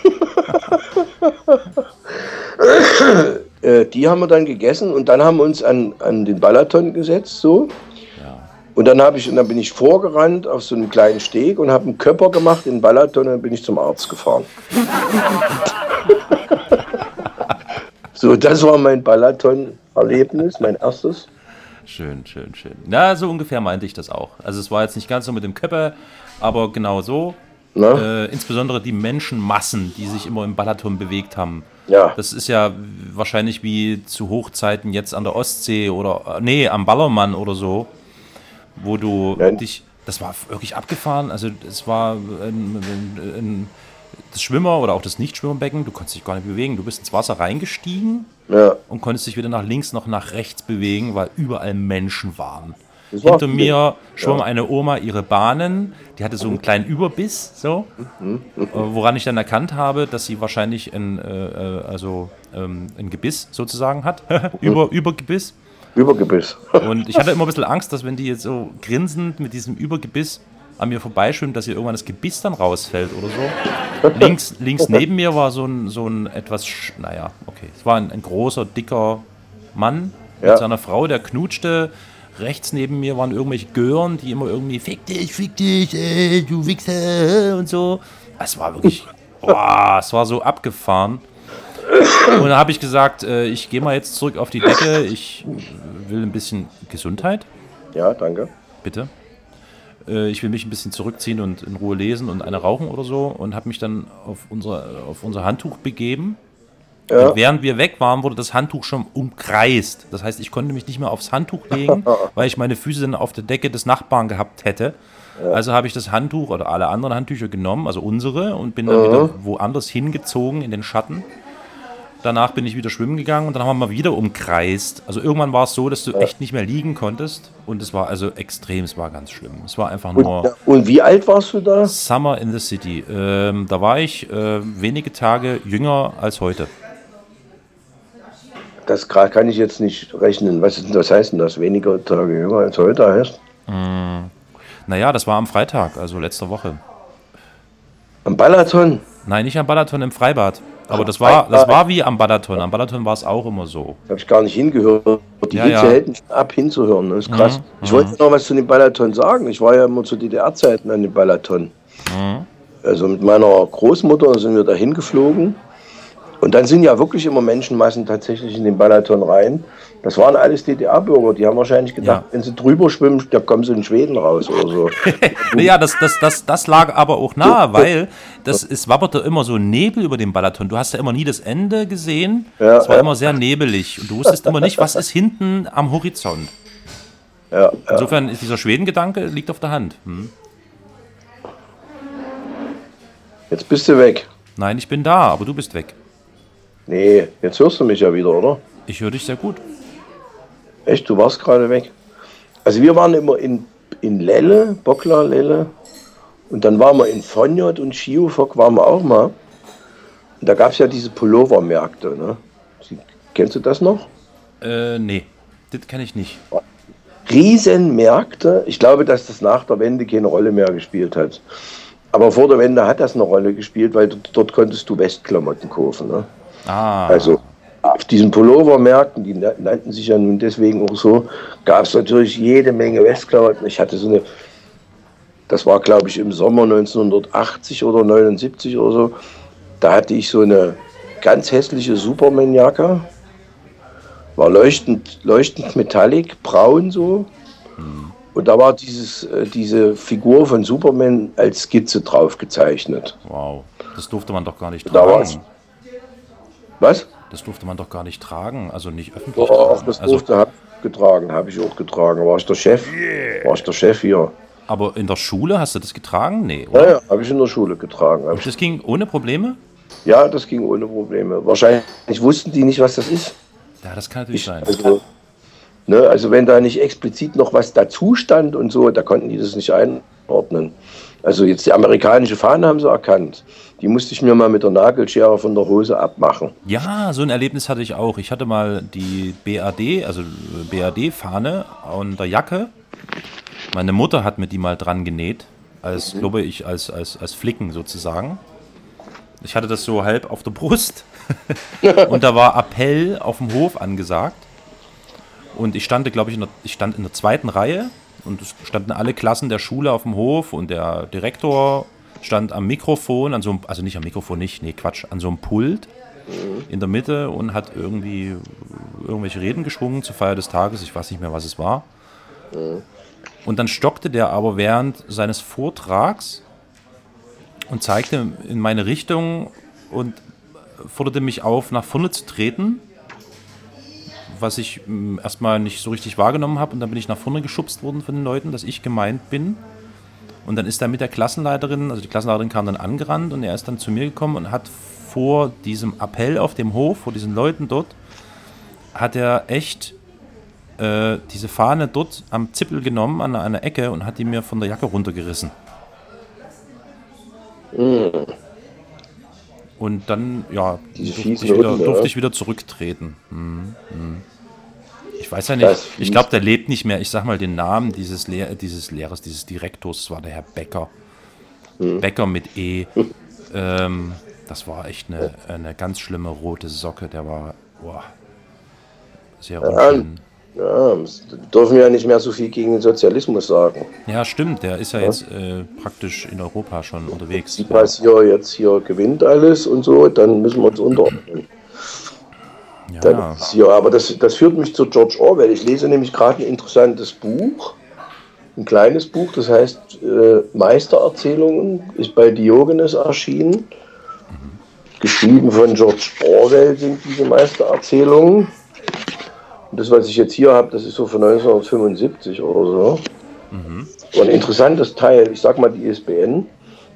äh, die haben wir dann gegessen und dann haben wir uns an, an den Balaton gesetzt, so. Und dann, ich, und dann bin ich vorgerannt auf so einen kleinen Steg und habe einen Körper gemacht in den Balaton und dann bin ich zum Arzt gefahren. so, das war mein Balaton-Erlebnis, mein erstes. Schön, schön, schön. Na, so ungefähr meinte ich das auch. Also es war jetzt nicht ganz so mit dem Köpper, aber genau so. Äh, insbesondere die Menschenmassen, die sich immer im Balaton bewegt haben. Ja. Das ist ja wahrscheinlich wie zu Hochzeiten jetzt an der Ostsee oder, nee, am Ballermann oder so, wo du Ja. dich, das war wirklich abgefahren. Also es war ein, ein, ein, das Schwimmer oder auch das Nicht-Schwimmbecken, du konntest dich gar nicht bewegen. Du bist ins Wasser reingestiegen Ja. und konntest dich wieder nach links noch nach rechts bewegen, weil überall Menschen waren. Hinter mir schwamm eine Oma ihre Bahnen, die hatte so einen kleinen Überbiss, so, äh, woran ich dann erkannt habe, dass sie wahrscheinlich ein, äh, äh, also, ähm, ein Gebiss sozusagen hat, Über, Übergebiss. Übergebiss. Und ich hatte immer ein bisschen Angst, dass wenn die jetzt so grinsend mit diesem Übergebiss an mir vorbeischwimmt, dass ihr irgendwann das Gebiss dann rausfällt oder so. links, links neben mir war so ein, so ein etwas, naja, okay, es war ein, ein großer, dicker Mann mit Ja. seiner Frau, der knutschte. Rechts neben mir waren irgendwelche Gören, die immer irgendwie fick dich, fick dich, ey, du Wichser und so. Es war wirklich, boah, es war so abgefahren. Und da habe ich gesagt, äh, ich gehe mal jetzt zurück auf die Decke. Ich will ein bisschen Gesundheit, Ja, danke. bitte. Äh, ich will mich ein bisschen zurückziehen und in Ruhe lesen und eine rauchen oder so und habe mich dann auf unser, auf unser Handtuch begeben. Ja. Während wir weg waren, wurde das Handtuch schon umkreist. Das heißt, ich konnte mich nicht mehr aufs Handtuch legen, weil ich meine Füße dann auf der Decke des Nachbarn gehabt hätte. Also habe ich das Handtuch oder alle anderen Handtücher genommen, also unsere, und bin dann wieder woanders hingezogen in den Schatten. Danach bin ich wieder schwimmen gegangen und dann haben wir mal wieder umkreist. Also irgendwann war es so, dass du echt nicht mehr liegen konntest. Und es war also extrem, es war ganz schlimm. Es war einfach Und, nur und wie alt warst du da? Summer in the City. Ähm, da war ich äh, wenige Tage jünger als heute. Das kann ich jetzt nicht rechnen. Was, ist, was heißt denn das? Weniger Tage jünger als heute heißt? Naja, das war am Freitag, also letzte Woche. Am Balaton? Nein, nicht am Balaton im Freibad. Aber das war, das war wie am Balaton. Am Balaton war es auch immer so. Habe ich gar nicht hingehört. Die Ja, Hitze ja. hält mich ab, hinzuhören. Das ist krass. Mhm, Ich wollte noch was zu dem Balaton sagen. Ich war ja immer zu DDR-Zeiten an dem Balaton. Mhm. Also mit meiner Großmutter sind wir da hingeflogen. Und dann sind ja wirklich immer Menschenmassen tatsächlich in den Balaton rein. Das waren alles DDR-Bürger. Die haben wahrscheinlich gedacht, Ja. wenn sie drüber schwimmen, da kommen sie in Schweden raus oder so. Naja, das, das, das, das lag aber auch nahe, weil das, es wabberte immer so Nebel über den Balaton. Du hast ja immer nie das Ende gesehen. Ja, es war ja. immer sehr nebelig. Und du wusstest immer nicht, was ist hinten am Horizont. Ja. Insofern ist dieser Schwedengedanke liegt auf der Hand. Hm. Jetzt bist du weg. Nein, ich bin da, aber du bist weg. Nee, jetzt hörst du mich ja wieder, oder? Ich höre dich sehr gut. Echt, du warst gerade weg. Also wir waren immer in, in Lelle, Bockler, Lelle. Und dann waren wir in Fonjot und Schiofok waren wir auch mal. Und da gab es ja diese Pullovermärkte. Ne? Sie, kennst du das noch? Äh, nee, das kenne ich nicht. Riesenmärkte. Ich glaube, dass das nach der Wende keine Rolle mehr gespielt hat. Aber vor der Wende hat das eine Rolle gespielt, weil dort, dort konntest du Westklamotten kaufen. Ne? Ah, Also auf diesen Pullovermärkten, die na- nannten sich ja nun deswegen auch so, gab es natürlich jede Menge Westklamotten. Ich hatte so eine, das war glaube ich im Sommer 1980 oder 79 oder so, da hatte ich so eine ganz hässliche Superman-Jacke, war leuchtend, leuchtend metallic, braun so. Und da war dieses, äh, diese Figur von Superman als Skizze drauf gezeichnet. wow. Das durfte man doch gar nicht Da war's. tragen. Was? Das durfte man doch gar nicht tragen, also nicht öffentlich Doch, tragen. das Also, durfte habe ich getragen, habe ich auch getragen. War ich der Chef? War ich der Chef hier? aber in der Schule hast du das getragen? Nee, oder? Ja, ja, habe ich in der Schule getragen. Hab ich, Das ging ohne Probleme? ja, das ging ohne Probleme. Wahrscheinlich wussten die nicht, was das ist. Ja, das kann natürlich sein. Also, ne, also wenn da nicht explizit noch was dazu stand und so, da konnten die das nicht einordnen. Also jetzt die amerikanische Fahne haben sie erkannt. Die musste ich mir mal mit der Nagelschere von der Hose abmachen. Ja, so ein Erlebnis hatte ich auch. Ich hatte mal die BAD, also BAD-Fahne an der Jacke. Meine Mutter hat mir die mal dran genäht, als, glaube ich, als, als, als Flicken sozusagen. Ich hatte das so halb auf der Brust und da war Appell auf dem Hof angesagt. Und ich stand, glaube ich, in der, ich stand in der zweiten Reihe und es standen alle Klassen der Schule auf dem Hof und der Direktor stand am Mikrofon, an so einem, also nicht am Mikrofon, nicht, nee, Quatsch, an so einem Pult in der Mitte und hat irgendwie irgendwelche Reden geschwungen zur Feier des Tages. Ich weiß nicht mehr, was es war. Und dann stockte der aber während seines Vortrags und zeigte in meine Richtung und forderte mich auf, nach vorne zu treten, was ich mm, erstmal nicht so richtig wahrgenommen habe. Und dann bin ich nach vorne geschubst worden von den Leuten, dass ich gemeint bin. Und dann ist er mit der Klassenleiterin, also die Klassenleiterin kam dann angerannt und er ist dann zu mir gekommen und hat vor diesem Appell auf dem Hof, vor diesen Leuten dort, hat er echt äh, diese Fahne dort am Zippel genommen an einer Ecke und hat die mir von der Jacke runtergerissen. Und dann, ja, durfte ich, wieder, durfte ich wieder zurücktreten. Mhm, mhm. Ich weiß ja nicht, ich glaube, der lebt nicht mehr. Ich sag mal den Namen dieses, Lehr dieses Lehrers, dieses Direktors, das war der Herr Becker. Hm. Becker mit E. ähm, das war echt eine, eine ganz schlimme rote Socke. Der war boah, sehr unschön. Ja, dürfen wir ja nicht mehr so viel gegen den Sozialismus sagen. Ja, stimmt. Der ist ja jetzt äh, praktisch in Europa schon unterwegs. Sieht man hier jetzt hier gewinnt alles und so, dann müssen wir uns unterordnen. Dann Ja, ist hier, aber das, das führt mich zu George Orwell. Ich lese nämlich gerade ein interessantes Buch, ein kleines Buch, das heißt äh, Meistererzählungen, ist bei Diogenes erschienen. Geschrieben von George Orwell sind diese Meistererzählungen. Und das, was ich jetzt hier habe, das ist so von 1975 oder so. So ein interessantes Teil. Ich sag mal die ISBN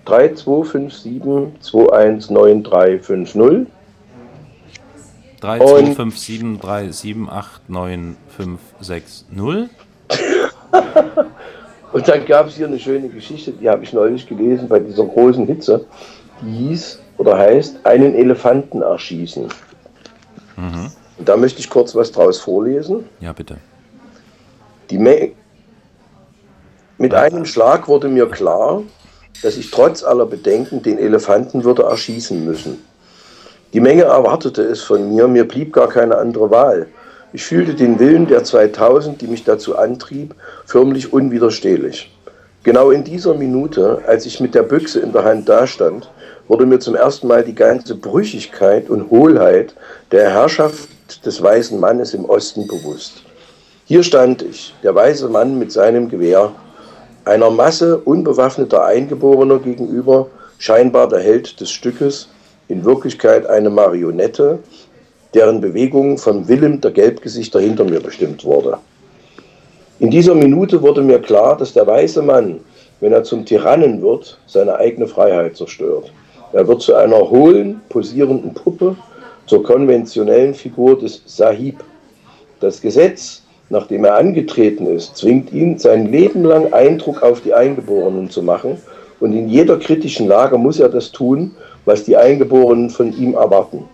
3257219350. 3, Und- 2, 5, 7, 3, 7, 8, 9, 5, 6, 0. Und dann gab es hier eine schöne Geschichte, die habe ich neulich gelesen bei dieser großen Hitze. Die hieß oder heißt einen Elefanten erschießen. Und da möchte ich kurz was draus vorlesen. Ja, bitte. Die Me Mit einem Schlag wurde mir klar, dass ich trotz aller Bedenken den Elefanten würde erschießen müssen. Die Menge erwartete es von mir, mir blieb gar keine andere Wahl. Ich fühlte den Willen der 2000, die mich dazu antrieb, förmlich unwiderstehlich. Genau in dieser Minute, als ich mit der Büchse in der Hand dastand, wurde mir zum ersten Mal die ganze Brüchigkeit und Hohlheit der Herrschaft des weißen Mannes im Osten bewusst. Hier stand ich, der weiße Mann mit seinem Gewehr, einer Masse unbewaffneter Eingeborener gegenüber, scheinbar der Held des Stückes, in Wirklichkeit eine Marionette, deren Bewegung vom Willem der Gelbgesichter hinter mir bestimmt wurde. In dieser Minute wurde mir klar, dass der weiße Mann, wenn er zum Tyrannen wird, seine eigene Freiheit zerstört. Er wird zu einer hohlen, posierenden Puppe, zur konventionellen Figur des Sahib. Das Gesetz, nachdem er angetreten ist, zwingt ihn, sein Leben lang Eindruck auf die Eingeborenen zu machen. Und in jeder kritischen Lage muss er das tun, was die Eingeborenen von ihm erwarten.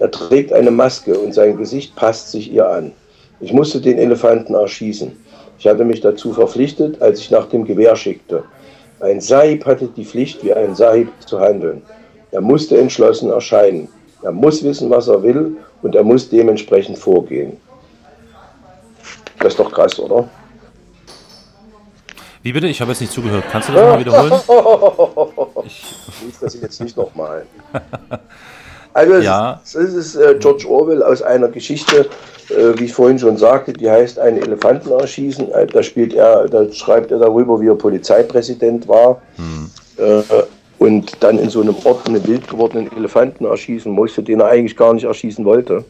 Er trägt eine Maske und sein Gesicht passt sich ihr an. Ich musste den Elefanten erschießen. Ich hatte mich dazu verpflichtet, als ich nach dem Gewehr schickte. Ein Sahib hatte die Pflicht, wie ein Sahib zu handeln. Er musste entschlossen erscheinen. Er muss wissen, was er will und er muss dementsprechend vorgehen. Das ist doch krass, oder? Wie bitte? Ich habe jetzt nicht zugehört. Kannst du das mal wiederholen? Ich lese das jetzt nicht nochmal. Also ja. es ist, es ist äh, George Orwell aus einer Geschichte, äh, wie ich vorhin schon sagte, die heißt Einen Elefanten erschießen. Äh, da spielt er, da schreibt er darüber, wie er Polizeipräsident war. Hm. Äh, und dann in so einem Ort einen wild gewordenen Elefanten erschießen musste, den er eigentlich gar nicht erschießen wollte.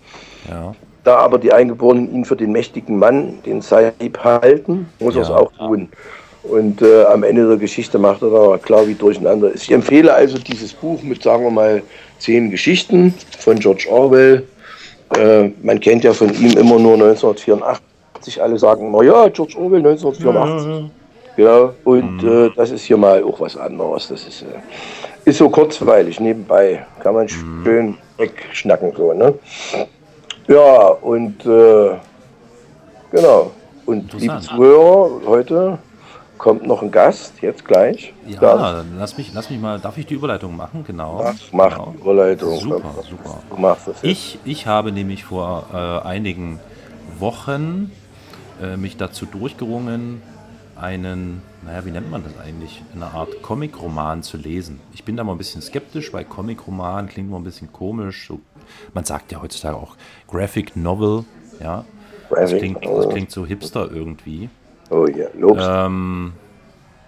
Ja. Da aber die Eingeborenen ihn für den mächtigen Mann, den Saib, halten, muss ja. er es auch tun. Und äh, am Ende der Geschichte macht er da klar, wie durcheinander ist. Ich empfehle also dieses Buch mit, sagen wir mal, zehn Geschichten von George Orwell. Äh, man kennt ja von ihm immer nur 1984. Alle sagen immer, ja, George Orwell 1984. Ja, ja, ja. Ja, und mhm. äh, das ist hier mal auch was anderes. Das ist, äh, ist so kurzweilig nebenbei. Kann man mhm. schön wegschnacken. So, ne? Ja, und äh, genau. Und liebe Zuhörer, heute kommt noch ein Gast, jetzt gleich. Ja, dann lass mich, lass mich mal, darf ich die Überleitung machen? Genau. Mach, mach genau. die Überleitung. Super, super. Du machst das jetzt. Ich, ich habe nämlich vor äh, einigen Wochen äh, mich dazu durchgerungen, einen, naja, wie nennt man das eigentlich, eine Art Comic-Roman zu lesen. Ich bin da mal ein bisschen skeptisch, weil Comic-Roman klingt mal ein bisschen komisch. So, man sagt ja heutzutage auch Graphic Novel, ja. Das klingt, das klingt so hipster irgendwie. Oh ja, yeah, ähm,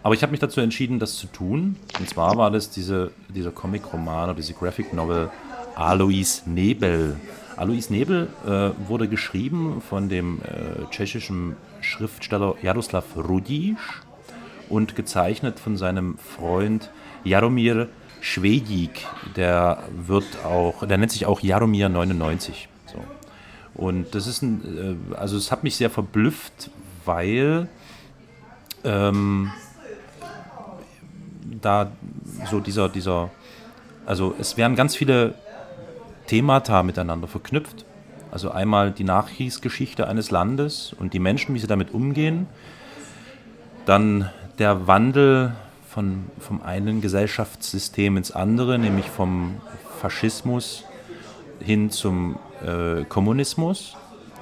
aber ich habe mich dazu entschieden, das zu tun. Und zwar war das diese, dieser Comic-Roman oder diese Graphic Novel Alois Nebel. Alois Nebel äh, wurde geschrieben von dem äh, tschechischen Schriftsteller Jaroslav Rudiš und gezeichnet von seinem Freund Jaromir Schwedík. Der wird auch, der nennt sich auch Jaromir 99. So. Und das ist ein, äh, also es hat mich sehr verblüfft, weil ähm, da so dieser, dieser, also es werden ganz viele Themata miteinander verknüpft. Also einmal die Nachkriegsgeschichte eines Landes und die Menschen, wie sie damit umgehen. Dann der Wandel von, vom einen Gesellschaftssystem ins andere, nämlich vom Faschismus hin zum äh, Kommunismus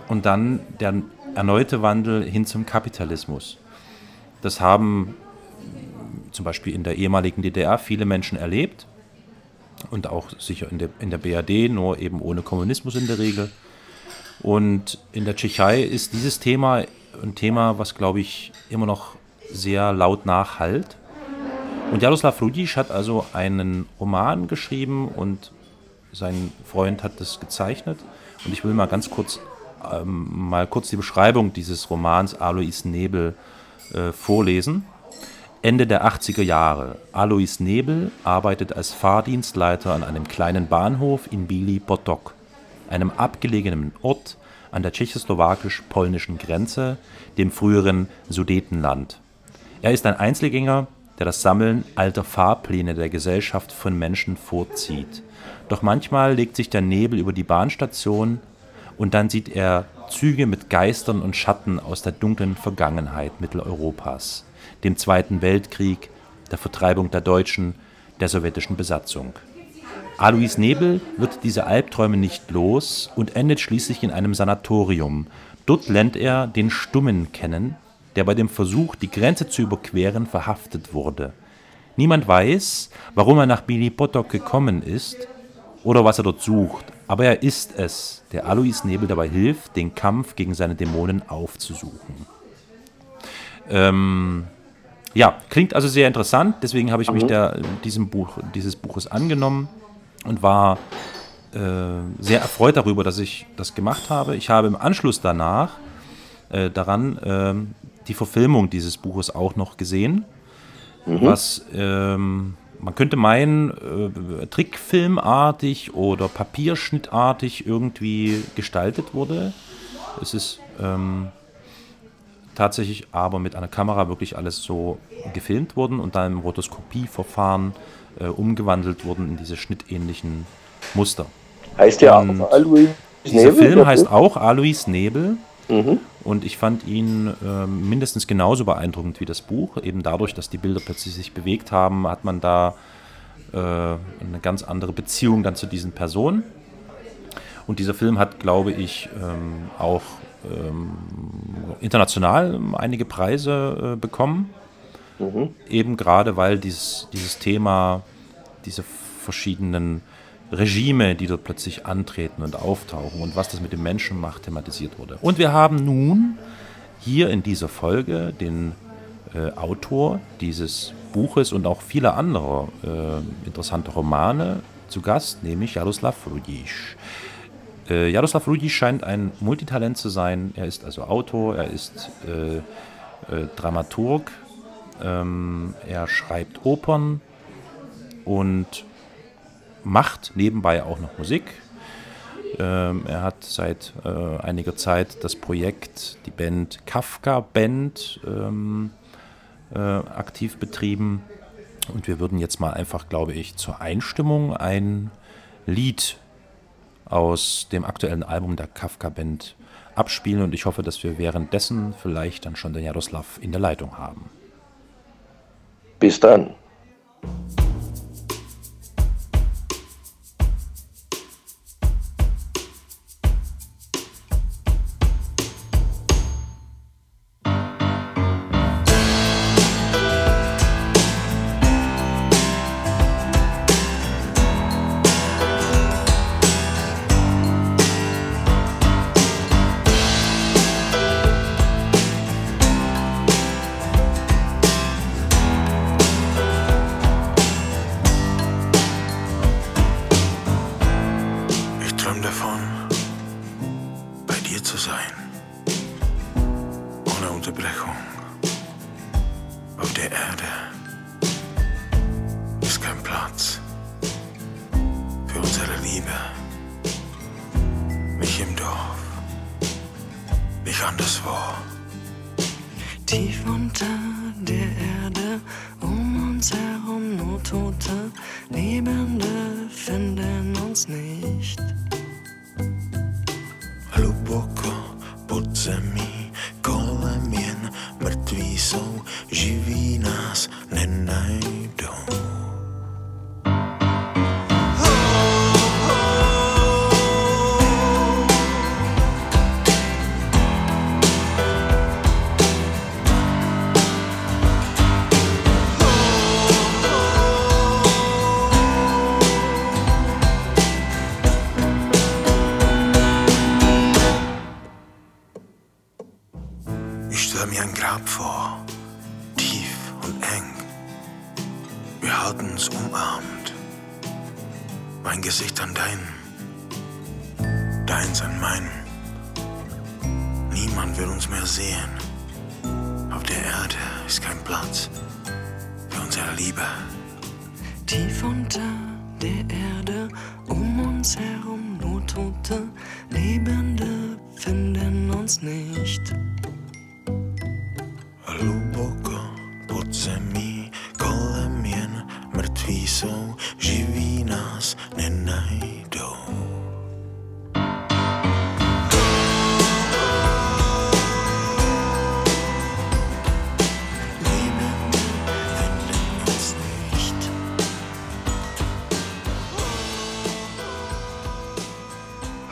und dann der erneute Wandel hin zum Kapitalismus. Das haben zum Beispiel in der ehemaligen DDR viele Menschen erlebt und auch sicher in der, in der BRD, nur eben ohne Kommunismus in der Regel. Und in der Tschechei ist dieses Thema ein Thema, was, glaube ich, immer noch sehr laut nachhallt. Und Jaroslav Rudisch hat also einen Roman geschrieben und sein Freund hat das gezeichnet. Und ich will mal ganz kurz, ähm, mal kurz die Beschreibung dieses Romans Alois Nebel äh, vorlesen. Ende der 80er Jahre. Alois Nebel arbeitet als Fahrdienstleiter an einem kleinen Bahnhof in Bili Potok, einem abgelegenen Ort an der tschechoslowakisch-polnischen Grenze, dem früheren Sudetenland. Er ist ein Einzelgänger, der das Sammeln alter Fahrpläne der Gesellschaft von Menschen vorzieht. Doch manchmal legt sich der Nebel über die Bahnstation und dann sieht er Züge mit Geistern und Schatten aus der dunklen Vergangenheit Mitteleuropas dem Zweiten Weltkrieg, der Vertreibung der Deutschen, der sowjetischen Besatzung. Alois Nebel wird diese Albträume nicht los und endet schließlich in einem Sanatorium. Dort lernt er den Stummen kennen, der bei dem Versuch, die Grenze zu überqueren, verhaftet wurde. Niemand weiß, warum er nach Billy Potok gekommen ist oder was er dort sucht, aber er ist es, der Alois Nebel dabei hilft, den Kampf gegen seine Dämonen aufzusuchen. Ähm, ja, klingt also sehr interessant, deswegen habe ich mich der, diesem Buch, dieses Buches angenommen und war äh, sehr erfreut darüber, dass ich das gemacht habe. Ich habe im Anschluss danach äh, daran äh, die Verfilmung dieses Buches auch noch gesehen, was ähm, man könnte meinen, äh, Trickfilmartig oder Papierschnittartig irgendwie gestaltet wurde. Es ist ähm, tatsächlich aber mit einer Kamera wirklich alles so gefilmt worden und dann im Rotoskopieverfahren äh, umgewandelt wurden in diese schnittähnlichen Muster. Heißt der Und Alois Dieser Nebel? Film der heißt auch Alois Nebel Mhm. Und ich fand ihn ähm, mindestens genauso beeindruckend wie das Buch. Eben dadurch, dass die Bilder plötzlich sich bewegt haben, hat man da äh, eine ganz andere Beziehung dann zu diesen Personen. Und dieser Film hat, glaube ich, ähm, auch ähm, international einige Preise äh, bekommen. Eben gerade, weil dieses, dieses Thema, diese verschiedenen Regime, die dort plötzlich antreten und auftauchen und was das mit dem Menschen macht, thematisiert wurde. Und wir haben nun hier in dieser Folge den äh, Autor dieses Buches und auch viele andere äh, interessante Romane zu Gast, nämlich Jaroslav Rudisch. Äh, Jaroslav Rudisch scheint ein Multitalent zu sein. Er ist also Autor, er ist äh, äh, Dramaturg, ähm, er schreibt Opern und macht nebenbei auch noch Musik. Ähm, er hat seit äh, einiger Zeit das Projekt, die Band Kafka Band, ähm, äh, aktiv betrieben. Und wir würden jetzt mal einfach, glaube ich, zur Einstimmung ein Lied aus dem aktuellen Album der Kafka Band abspielen. Und ich hoffe, dass wir währenddessen vielleicht dann schon den Jaroslav in der Leitung haben. Bis dann.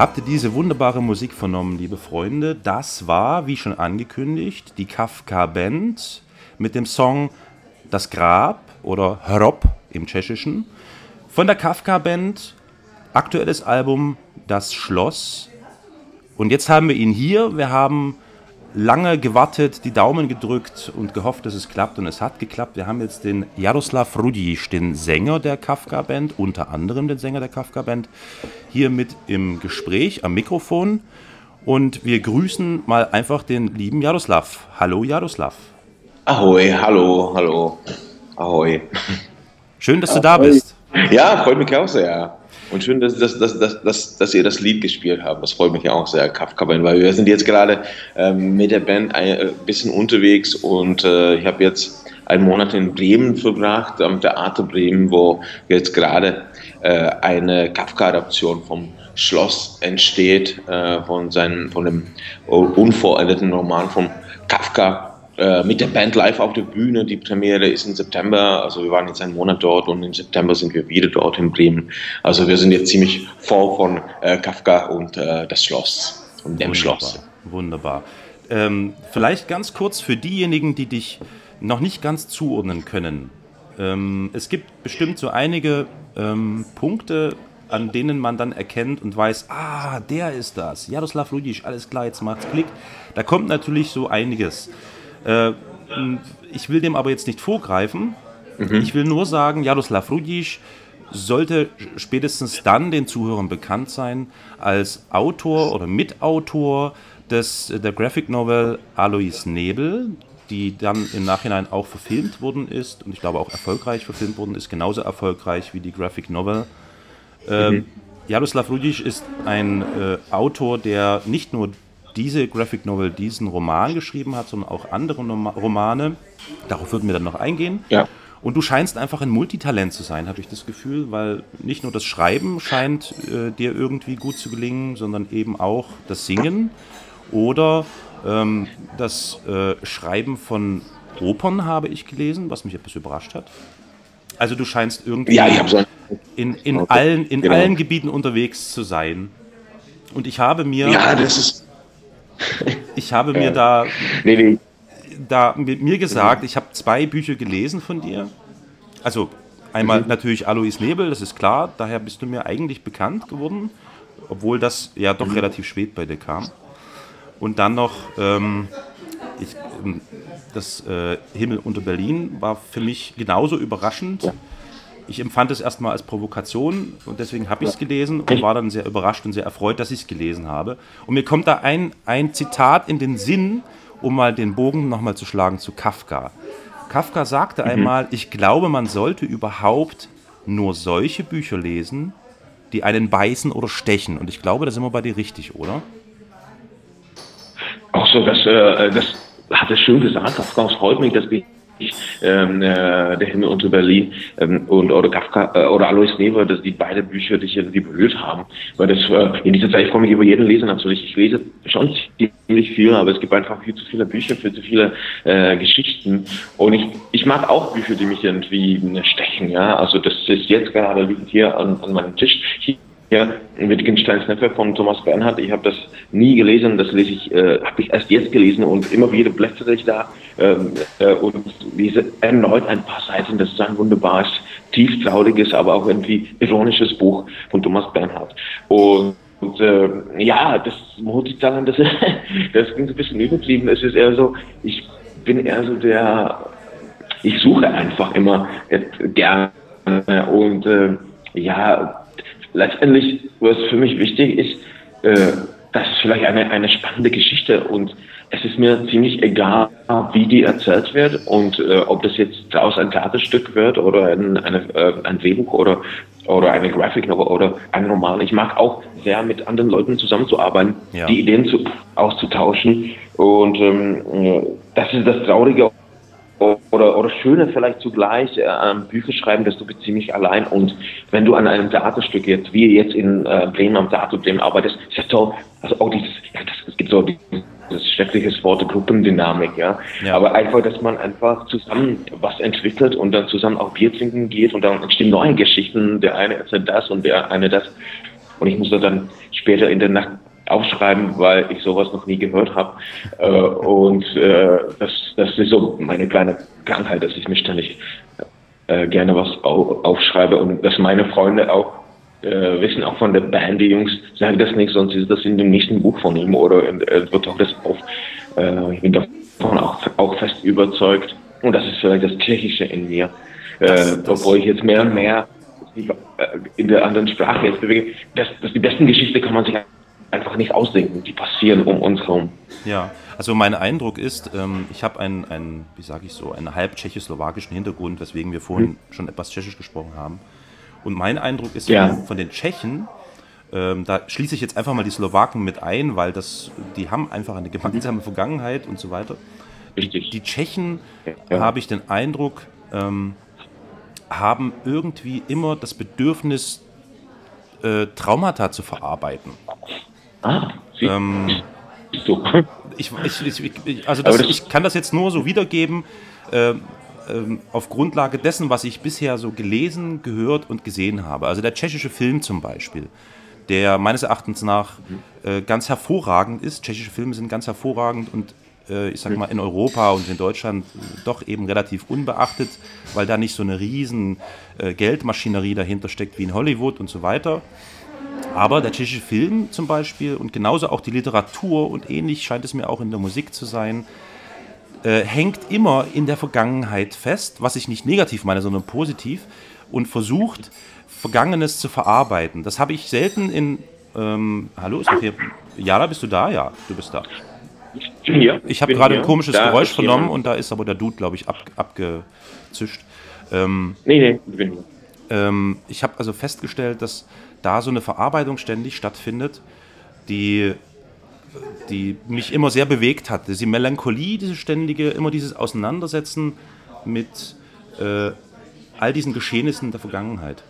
Habt ihr diese wunderbare Musik vernommen, liebe Freunde? Das war, wie schon angekündigt, die Kafka Band mit dem Song Das Grab oder Hrob im Tschechischen. Von der Kafka Band, aktuelles Album Das Schloss. Und jetzt haben wir ihn hier. Wir haben lange gewartet, die Daumen gedrückt und gehofft, dass es klappt und es hat geklappt. Wir haben jetzt den Jaroslav Rudic, den Sänger der Kafka-Band, unter anderem den Sänger der Kafka-Band, hier mit im Gespräch am Mikrofon. Und wir grüßen mal einfach den lieben Jaroslav. Hallo Jaroslav. Ahoi, hallo, hallo. Ahoi. Schön, dass du da bist. Ja, freut mich auch sehr. Und schön, dass, dass, dass, dass, dass, dass ihr das Lied gespielt habt. Das freut mich auch sehr, Kafka Band, weil wir sind jetzt gerade ähm, mit der Band ein äh, bisschen unterwegs und äh, ich habe jetzt einen Monat in Bremen verbracht, am Theater Bremen, wo jetzt gerade äh, eine Kafka-Adaption vom Schloss entsteht, äh, von, seinem, von dem unvollendeten Roman von Kafka äh, mit der Band live auf der Bühne. Die Premiere ist im September, also wir waren jetzt einen Monat dort und im September sind wir wieder dort in Bremen. Also wir sind jetzt ziemlich voll von äh, Kafka und äh, das Schloss und dem Wunderbar. Schloss. Wunderbar. Ähm, vielleicht ganz kurz für diejenigen, die dich noch nicht ganz zuordnen können. Ähm, es gibt bestimmt so einige ähm, Punkte, an denen man dann erkennt und weiß, ah, der ist das. Jaroslav Ludic, alles klar, jetzt macht's Klick. Da kommt natürlich so einiges. Äh, ich will dem aber jetzt nicht vorgreifen. Ich will nur sagen, Jaroslav Rudic sollte spätestens dann den Zuhörern bekannt sein als Autor oder Mitautor des, der Graphic Novel Alois Nebel, die dann im Nachhinein auch verfilmt worden ist und ich glaube auch erfolgreich verfilmt worden ist, genauso erfolgreich wie die Graphic Novel. Ähm, Jaroslav Rudic ist ein äh, Autor, der nicht nur diese Graphic Novel, diesen Roman geschrieben hat, sondern auch andere Romane. Darauf würden wir dann noch eingehen. Ja. Und du scheinst einfach ein Multitalent zu sein, habe ich das Gefühl, weil nicht nur das Schreiben scheint äh, dir irgendwie gut zu gelingen, sondern eben auch das Singen oder ähm, das äh, Schreiben von Opern habe ich gelesen, was mich etwas überrascht hat. Also du scheinst irgendwie Ja, so in, in, Okay, allen, in genau. allen Gebieten unterwegs zu sein. Und ich habe mir, ja, das ist, ich habe mir da nee, nee, da mit mir gesagt, ich habe zwei Bücher gelesen von dir. Also einmal natürlich Alois Nebel, das ist klar, daher bist du mir eigentlich bekannt geworden, obwohl das ja doch relativ spät bei dir kam. Und dann noch ähm, ich, ähm, das äh, Himmel unter Berlin war für mich genauso überraschend. Ich empfand es erstmal als Provokation und deswegen habe ich es gelesen und war dann sehr überrascht und sehr erfreut, dass ich es gelesen habe. Und mir kommt da ein, ein Zitat in den Sinn, um mal den Bogen nochmal zu schlagen zu Kafka. Kafka sagte einmal, ich glaube, man sollte überhaupt nur solche Bücher lesen, die einen beißen oder stechen. Und ich glaube, da sind wir bei dir richtig, oder? Auch so, das, äh, das hat er schön gesagt. Kafka freut mich, dass ich ähm, äh, der Himmel unter Berlin ähm, und oder Kafka äh, oder Alois Never, dass die beide Bücher dich irgendwie berührt haben. Weil das äh, in dieser Zeit ich freue mich über jeden Leser natürlich. Ich lese schon ziemlich viel, aber es gibt einfach viel zu viele Bücher, viel zu viele äh, Geschichten. Und ich, ich mag auch Bücher, die mich irgendwie äh, stechen. Ja, also das ist jetzt gerade liegt hier an, an meinem Tisch. Hier ja, Wittgensteins Neffe von Thomas Bernhard. Ich habe das nie gelesen, das lese ich, äh, habe ich erst jetzt gelesen und immer wieder blättere ich da ähm, äh, und lese erneut ein paar Seiten. Das ist ein wunderbares, tieftrauriges, aber auch irgendwie ironisches Buch von Thomas Bernhard. Und und äh, ja, das muss ich sagen, das, das klingt ein bisschen übertrieben. Es ist eher so, ich bin eher so der, ich suche einfach immer gerne und äh, ja, letztendlich, was für mich wichtig ist, äh, das ist vielleicht eine, eine spannende Geschichte und es ist mir ziemlich egal, wie die erzählt wird und äh, ob das jetzt daraus ein Theaterstück wird oder ein, eine, äh, ein Drehbuch oder, oder eine Graphic Novel oder ein Roman. Ich mag auch sehr mit anderen Leuten zusammenzuarbeiten, Ja. die Ideen zu, auszutauschen und ähm, äh, das ist das Traurige oder, oder Schöne vielleicht zugleich äh, am Bücher schreiben, dass du bist ziemlich allein und wenn du an einem Theaterstück jetzt, wie jetzt in äh, Bremen am Theater Bremen arbeitest, ist ja toll, also auch dieses, ja, das, es gibt so dieses schreckliche Wort Gruppendynamik, ja? Ja. aber einfach, dass man einfach zusammen was entwickelt und dann zusammen auch Bier trinken geht und dann entstehen neue Geschichten, der eine erzählt das und der eine das und ich musste dann später in der Nacht aufschreiben, weil ich sowas noch nie gehört habe. Äh, und äh, das, das ist so meine kleine Krankheit, dass ich mich ständig äh, gerne was au aufschreibe und dass meine Freunde auch äh, wissen, auch von der Band, die Jungs, sagen das nicht, sonst ist das in dem nächsten Buch von ihm oder äh, wird auch das auf. Äh, ich bin davon auch, auch fest überzeugt. Und das ist vielleicht das Tschechische in mir. Äh, obwohl ich jetzt mehr und mehr äh, in der anderen Sprache jetzt bewege. Das, das die besten Geschichten kann man sich einfach nicht ausdenken. Die passieren um uns herum. Ja, also mein Eindruck ist, ähm, ich habe einen, einen, wie sage ich so, einen halb tschechoslowakischen Hintergrund, weswegen wir vorhin hm. schon etwas tschechisch gesprochen haben. Und mein Eindruck ist ja. von den Tschechen, ähm, da schließe ich jetzt einfach mal die Slowaken mit ein, weil das, die haben einfach eine gemeinsame Vergangenheit und so weiter. Richtig. Die Tschechen, ja. habe ich den Eindruck, ähm, haben irgendwie immer das Bedürfnis, äh, Traumata zu verarbeiten. Ah, ähm, so. Ich, ich, ich, also das, ich kann das jetzt nur so wiedergeben, äh, äh, auf Grundlage dessen, was ich bisher so gelesen, gehört und gesehen habe. Also der tschechische Film zum Beispiel, der meines Erachtens nach äh, ganz hervorragend ist. Tschechische Filme sind ganz hervorragend und äh, ich sag mal in Europa und in Deutschland doch eben relativ unbeachtet, weil da nicht so eine riesen äh, Geldmaschinerie dahinter steckt wie in Hollywood und so weiter. Aber der tschechische Film zum Beispiel und genauso auch die Literatur und ähnlich scheint es mir auch in der Musik zu sein, äh, hängt immer in der Vergangenheit fest, was ich nicht negativ meine, sondern positiv und versucht, Vergangenes zu verarbeiten. Das habe ich selten in. Ähm, hallo, ist noch hier. Jana, bist du da? Ja, du bist da. Ich bin hier. Ich habe gerade ein komisches da Geräusch vernommen und da ist aber der Dude, glaube ich, ab, abgezischt. Ähm, nee, nee, ich bin hier. Ähm, ich habe also festgestellt, dass da so eine Verarbeitung ständig stattfindet, die, die mich immer sehr bewegt hat. Diese Melancholie, diese ständige, immer dieses Auseinandersetzen mit äh, all diesen Geschehnissen der Vergangenheit.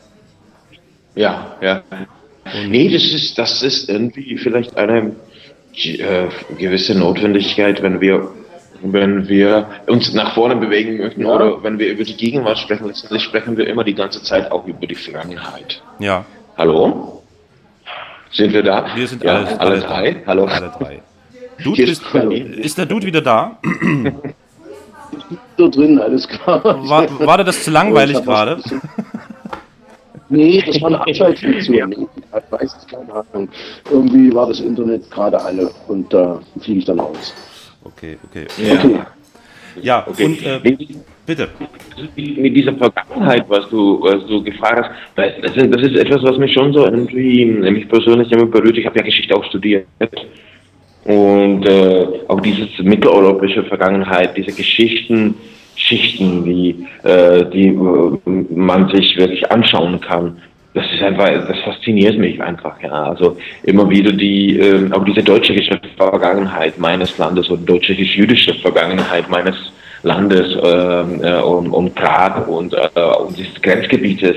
Ja, ja. Und nee, das ist, das ist irgendwie vielleicht eine äh, gewisse Notwendigkeit, wenn wir wenn wir uns nach vorne bewegen möchten ja. oder wenn wir über die Gegenwart sprechen, letztendlich sprechen wir immer die ganze Zeit auch über die Vergangenheit. Ja. Hallo? Sind wir da? Wir sind ja, alle, alle, drei. drei. Hallo. Alle drei. Dude, bist, ist der Dude wieder da? so drin, alles klar. War, war dir das zu langweilig gerade? Nee, das war eine Abschaltfunktion. Ich weiß es keine Ahnung. Irgendwie war das Internet gerade alle und da fliege ich dann aus. Okay, okay. Ja, okay. ja okay. und äh, bitte. Mit dieser Vergangenheit, was du, was du gefragt hast, das ist, das ist etwas, was mich schon so irgendwie, mich persönlich immer berührt. Ich habe ja Geschichte auch studiert. Und äh, auch diese mitteleuropäische Vergangenheit, diese Geschichten, Schichten, die, äh, die äh, man sich wirklich anschauen kann. Das ist einfach, das fasziniert mich einfach, ja. Also immer wieder die, äh, auch diese deutsche Vergangenheit meines Landes oder deutsche-jüdische Vergangenheit meines Landes äh, äh, und, und Prag und, äh, und dieses Grenzgebietes,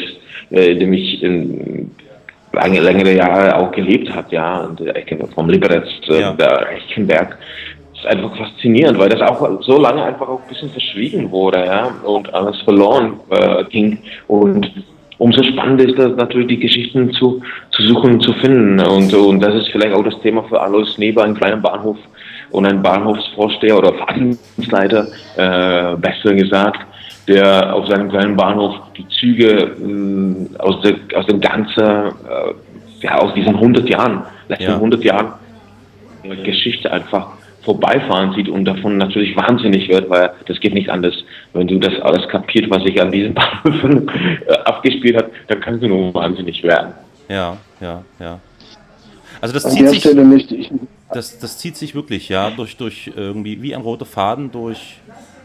äh, in dem ich in, lange, längere Jahre auch gelebt habe, ja, und, äh, vom Liberec, äh, ja. der Reichenberg ist einfach faszinierend, weil das auch so lange einfach auch ein bisschen verschwiegen wurde, ja, und alles verloren äh, ging. Und umso spannender ist das natürlich, die Geschichten zu, zu suchen und zu finden. Und, und das ist vielleicht auch das Thema für Alois Neber, einen kleinen Bahnhof und ein Bahnhofsvorsteher oder Fahrdienstleiter, äh, besser gesagt, der auf seinem kleinen Bahnhof die Züge mh, aus, der, aus dem ganzen, äh, ja, aus diesen 100 Jahren, letzten ja. 100 Jahren Geschichte einfach vorbeifahren sieht und davon natürlich wahnsinnig wird, weil das geht nicht anders. Wenn du das alles kapiert, was sich an diesem Bahnhof äh, abgespielt hat, dann kannst du nur wahnsinnig werden. Ja, ja, ja. Also das an zieht sich, das, das zieht sich wirklich, ja, durch, durch irgendwie wie ein roter Faden durch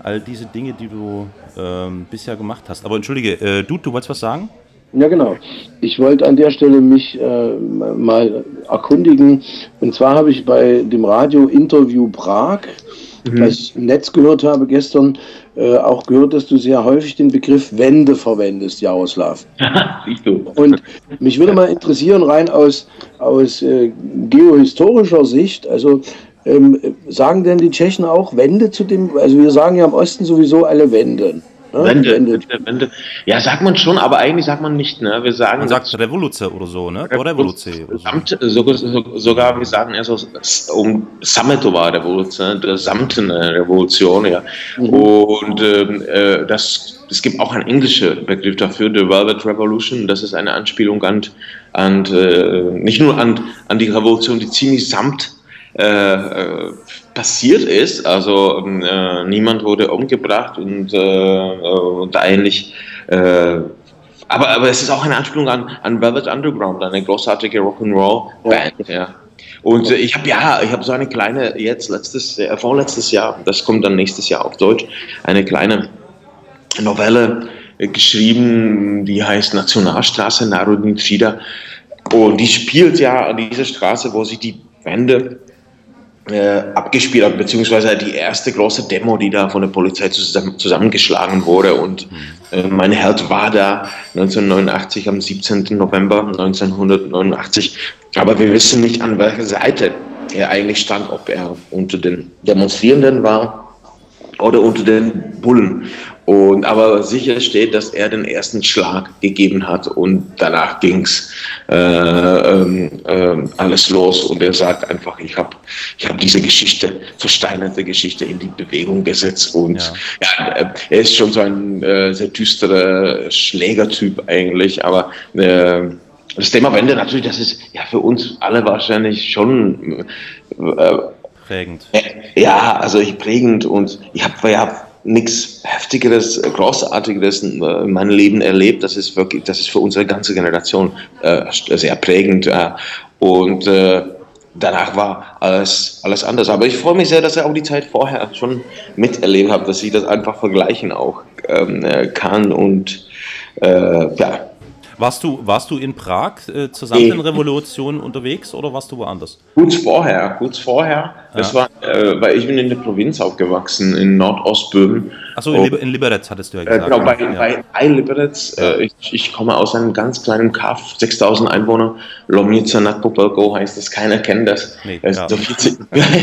all diese Dinge, die du ähm, bisher gemacht hast. Aber entschuldige, äh, du, du wolltest was sagen? Ja, genau. Ich wollte an der Stelle mich äh, mal erkundigen. Und zwar habe ich bei dem Radio Interview Prag, mhm. das ich im Netz gehört habe gestern, äh, auch gehört, dass du sehr häufig den Begriff Wende verwendest, Jaroslav. Und mich würde mal interessieren, rein aus, aus äh, geohistorischer Sicht, also ähm, sagen denn die Tschechen auch Wende zu dem, also wir sagen ja im Osten sowieso alle Wende. Ne? Wende, Wende, Wende. Ja, sagt man schon, aber eigentlich sagt man nicht. Ne? Wir sagen, Man sagt Revolution oder so, ne? Oder Revolution. Sogar, sogar, wir sagen eher so um Sametova Revolution, der samtene Revolution, ja. Und ähm, äh, das, es gibt auch einen englischen Begriff dafür, The Velvet Revolution. Das ist eine Anspielung an, an äh, nicht nur an, an die Revolution, die ziemlich samt äh, äh, passiert ist. Also ähm, äh, niemand wurde umgebracht und, äh, und eigentlich äh, aber, aber es ist auch eine Anspielung an, an Velvet Underground, eine großartige Rock'n'Roll-Band. Ja. Und äh, ich habe ja, ich habe so eine kleine, jetzt letztes, äh, vorletztes Jahr, das kommt dann nächstes Jahr auf Deutsch, eine kleine Novelle äh, geschrieben, die heißt Nationalstraße Narodin Trida. Und die spielt ja an dieser Straße, wo sich die Wende äh, abgespielt hat, beziehungsweise die erste große Demo, die da von der Polizei zusammen, zusammengeschlagen wurde. Und äh, mein Held war da 1989, am 17. November 1989. Aber wir wissen nicht, an welcher Seite er eigentlich stand, ob er unter den Demonstrierenden war oder unter den Bullen. Und, aber sicher steht, dass er den ersten Schlag gegeben hat und danach ging's äh, ähm, äh, alles los. Und er sagt einfach, ich habe ich hab diese Geschichte, versteinerte Geschichte in die Bewegung gesetzt. Und ja, äh, er ist schon so ein äh, sehr düsterer Schlägertyp eigentlich, aber äh, das Thema Wende natürlich, das ist ja für uns alle wahrscheinlich schon äh, Prägend. ja, also ich prägend und ich habe ja nichts Heftigeres, Großartigeres in äh, meinem Leben erlebt. Das ist wirklich, das ist für unsere ganze Generation äh, sehr prägend. Äh, und äh, danach war alles, alles anders. Aber ich freue mich sehr, dass ich auch die Zeit vorher schon miterlebt habe, dass ich das einfach vergleichen auch ähm, äh, kann. Und äh, ja, Warst du, warst du in Prag äh, zur Samtenen-Revolution unterwegs oder warst du woanders? Kurz vorher, kurz vorher. Das war, äh, weil ich bin in der Provinz aufgewachsen, in Nordostböhmen. Achso, in, in Liberec hattest du ja Äh, gesagt. genau, bei, ja. bei Eiliberetz, äh, ich, ich komme aus einem ganz kleinen Kaff, 6000 Einwohner, Lomnica nad Popelko heißt das, keiner kennt das. Nee, das ja. so 40,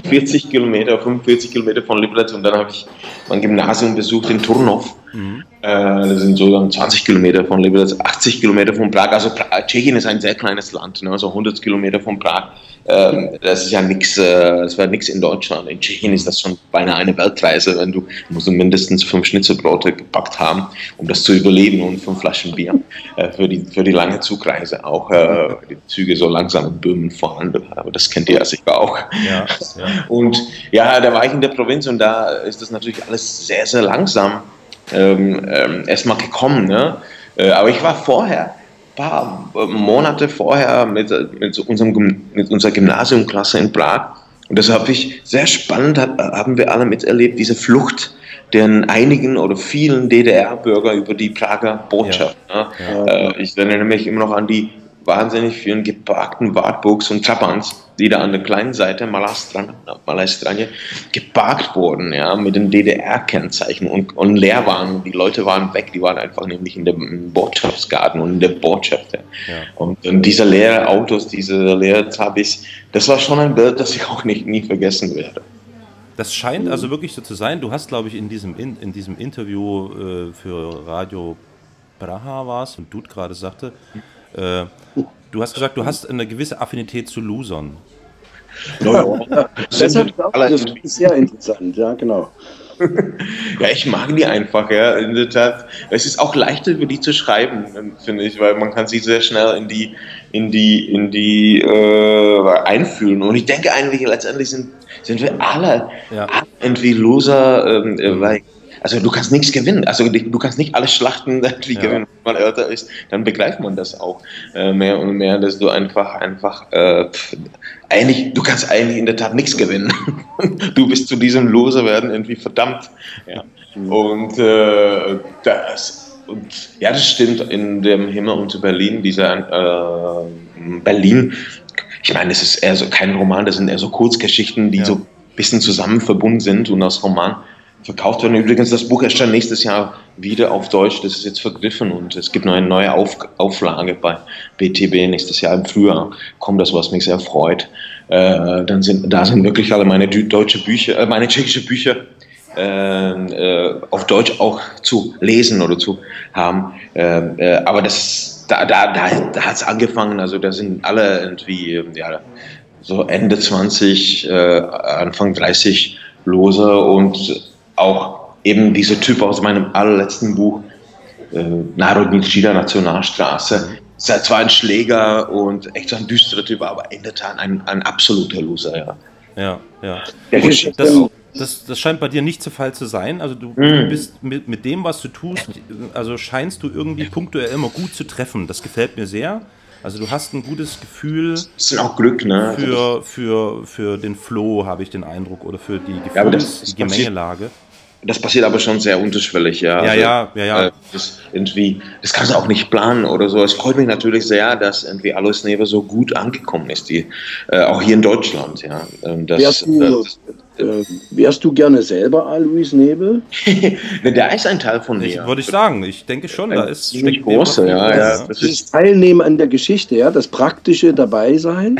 40 Kilometer, 45 Kilometer von Liberec und dann habe ich mein Gymnasium besucht in Turnov. Mhm. Äh, das sind so dann 20 Kilometer von Liberec, 80 Kilometer von Prag. Also pra Tschechien ist ein sehr kleines Land, ne? also 100 Kilometer von Prag. Ähm, das ist ja nichts, äh, das wäre nichts in Deutschland. In Tschechien ist das schon beinahe eine Weltreise, wenn du musst du mindestens fünf Schnitzelbrote gepackt haben, um das zu überleben und fünf Flaschen Bier äh, für, die, für die lange Zugreise. Auch äh, die Züge so langsam in Böhmen fahren, aber das kennt ihr ja sicher auch. Ja, ja. Und ja, da war ich in der Provinz und da ist das natürlich alles sehr, sehr langsam ähm, ähm, erstmal gekommen. Ne? Äh, aber ich war vorher, paar Monate vorher mit, äh, mit, unserem, mit unserer Gymnasiumklasse in Prag. Und das habe ich sehr spannend, hab, haben wir alle miterlebt, diese Flucht den einigen oder vielen DDR-Bürger über die Prager Botschaft. Ne? Äh, ich erinnere mich immer noch an die wahnsinnig vielen geparkten Wartburgs und Trabants, die da an der kleinen Seite Malastran, Malaistranje geparkt wurden, ja, mit den DDR-Kennzeichen und, und leer waren. Die Leute waren weg, die waren einfach nämlich in dem Botschaftsgarten und in der Botschaft. Ja. Und, und diese leeren Autos, diese leeren Tabis, das war schon ein Bild, das ich auch nicht nie vergessen werde. Das scheint also wirklich so zu sein. Du hast, glaube ich, in diesem, in, in diesem Interview äh, für Radio Praha war es und Dude gerade sagte, äh, du hast gesagt, du hast eine gewisse Affinität zu Losern. Das, hat, das ist sehr interessant, ja, genau. Ja, ich mag die einfach, ja, in der Tat. Es ist auch leichter, über die zu schreiben, finde ich, weil man kann sich sehr schnell in die, in die, in die äh, einfühlen. Und ich denke eigentlich, letztendlich sind, sind wir alle, Ja. alle irgendwie Loser, ähm, äh, weil also du kannst nichts gewinnen. Also du kannst nicht alle Schlachten irgendwie Ja. gewinnen. Wenn man älter ist, dann begreift man das auch äh, mehr und mehr, dass du einfach, einfach äh, pff, eigentlich, du kannst eigentlich in der Tat nichts gewinnen. du bist zu diesem Loser werden irgendwie verdammt. Ja. Und äh, das und ja, das stimmt. In dem Himmel unter Berlin, dieser äh, Berlin, ich meine, es ist eher so kein Roman, das sind eher so Kurzgeschichten, die Ja. so ein bisschen zusammen verbunden sind und als Roman verkauft werden. Übrigens, das Buch erscheint nächstes Jahr wieder auf Deutsch. Das ist jetzt vergriffen und es gibt noch eine neue auf Auflage bei BTB nächstes Jahr im Frühjahr. Kommt das, was mich sehr freut. Äh, dann sind, da sind wirklich alle meine deutsche Bücher, äh, meine tschechische Bücher äh, äh, auf Deutsch auch zu lesen oder zu haben. Äh, äh, aber das, da, da, da, da hat es angefangen, also da sind alle irgendwie, ja, so Ende 20, äh, Anfang 30 lose und auch eben dieser Typ aus meinem allerletzten Buch, äh, Narodní Třída Nationalstraße, ist ja zwar ein Schläger und echt so ein düsterer Typ, aber in der Tat ein, ein absoluter Loser, ja. Ja, ja. Das, das, das scheint bei dir nicht der Fall zu sein. Also du Hm. bist mit, mit dem, was du tust, also scheinst du irgendwie punktuell immer gut zu treffen. Das gefällt mir sehr. Also du hast ein gutes Gefühl Das ist auch Glück, ne? für, für, für den Flow, habe ich den Eindruck, oder für die Gefühls, Ja, die Gemengelage. Das passiert aber schon sehr unterschwellig, ja. Ja, Also, ja, ja, ja. äh, Das, irgendwie, das kannst du auch nicht planen oder so. Es freut mich natürlich sehr, dass irgendwie Alois Never so gut angekommen ist, die, äh, auch hier in Deutschland, ja. Ähm, Das, Wärst du, äh, äh, wärst du gerne selber Alois Nebel? Ne, der ist ein Teil von mir. Würde ich sagen. Ich denke schon, da Ein ist ziemlich steckt was ja, ja. Das ist, Dieses Teilnehmen an der Geschichte, ja, das praktische Dabeisein,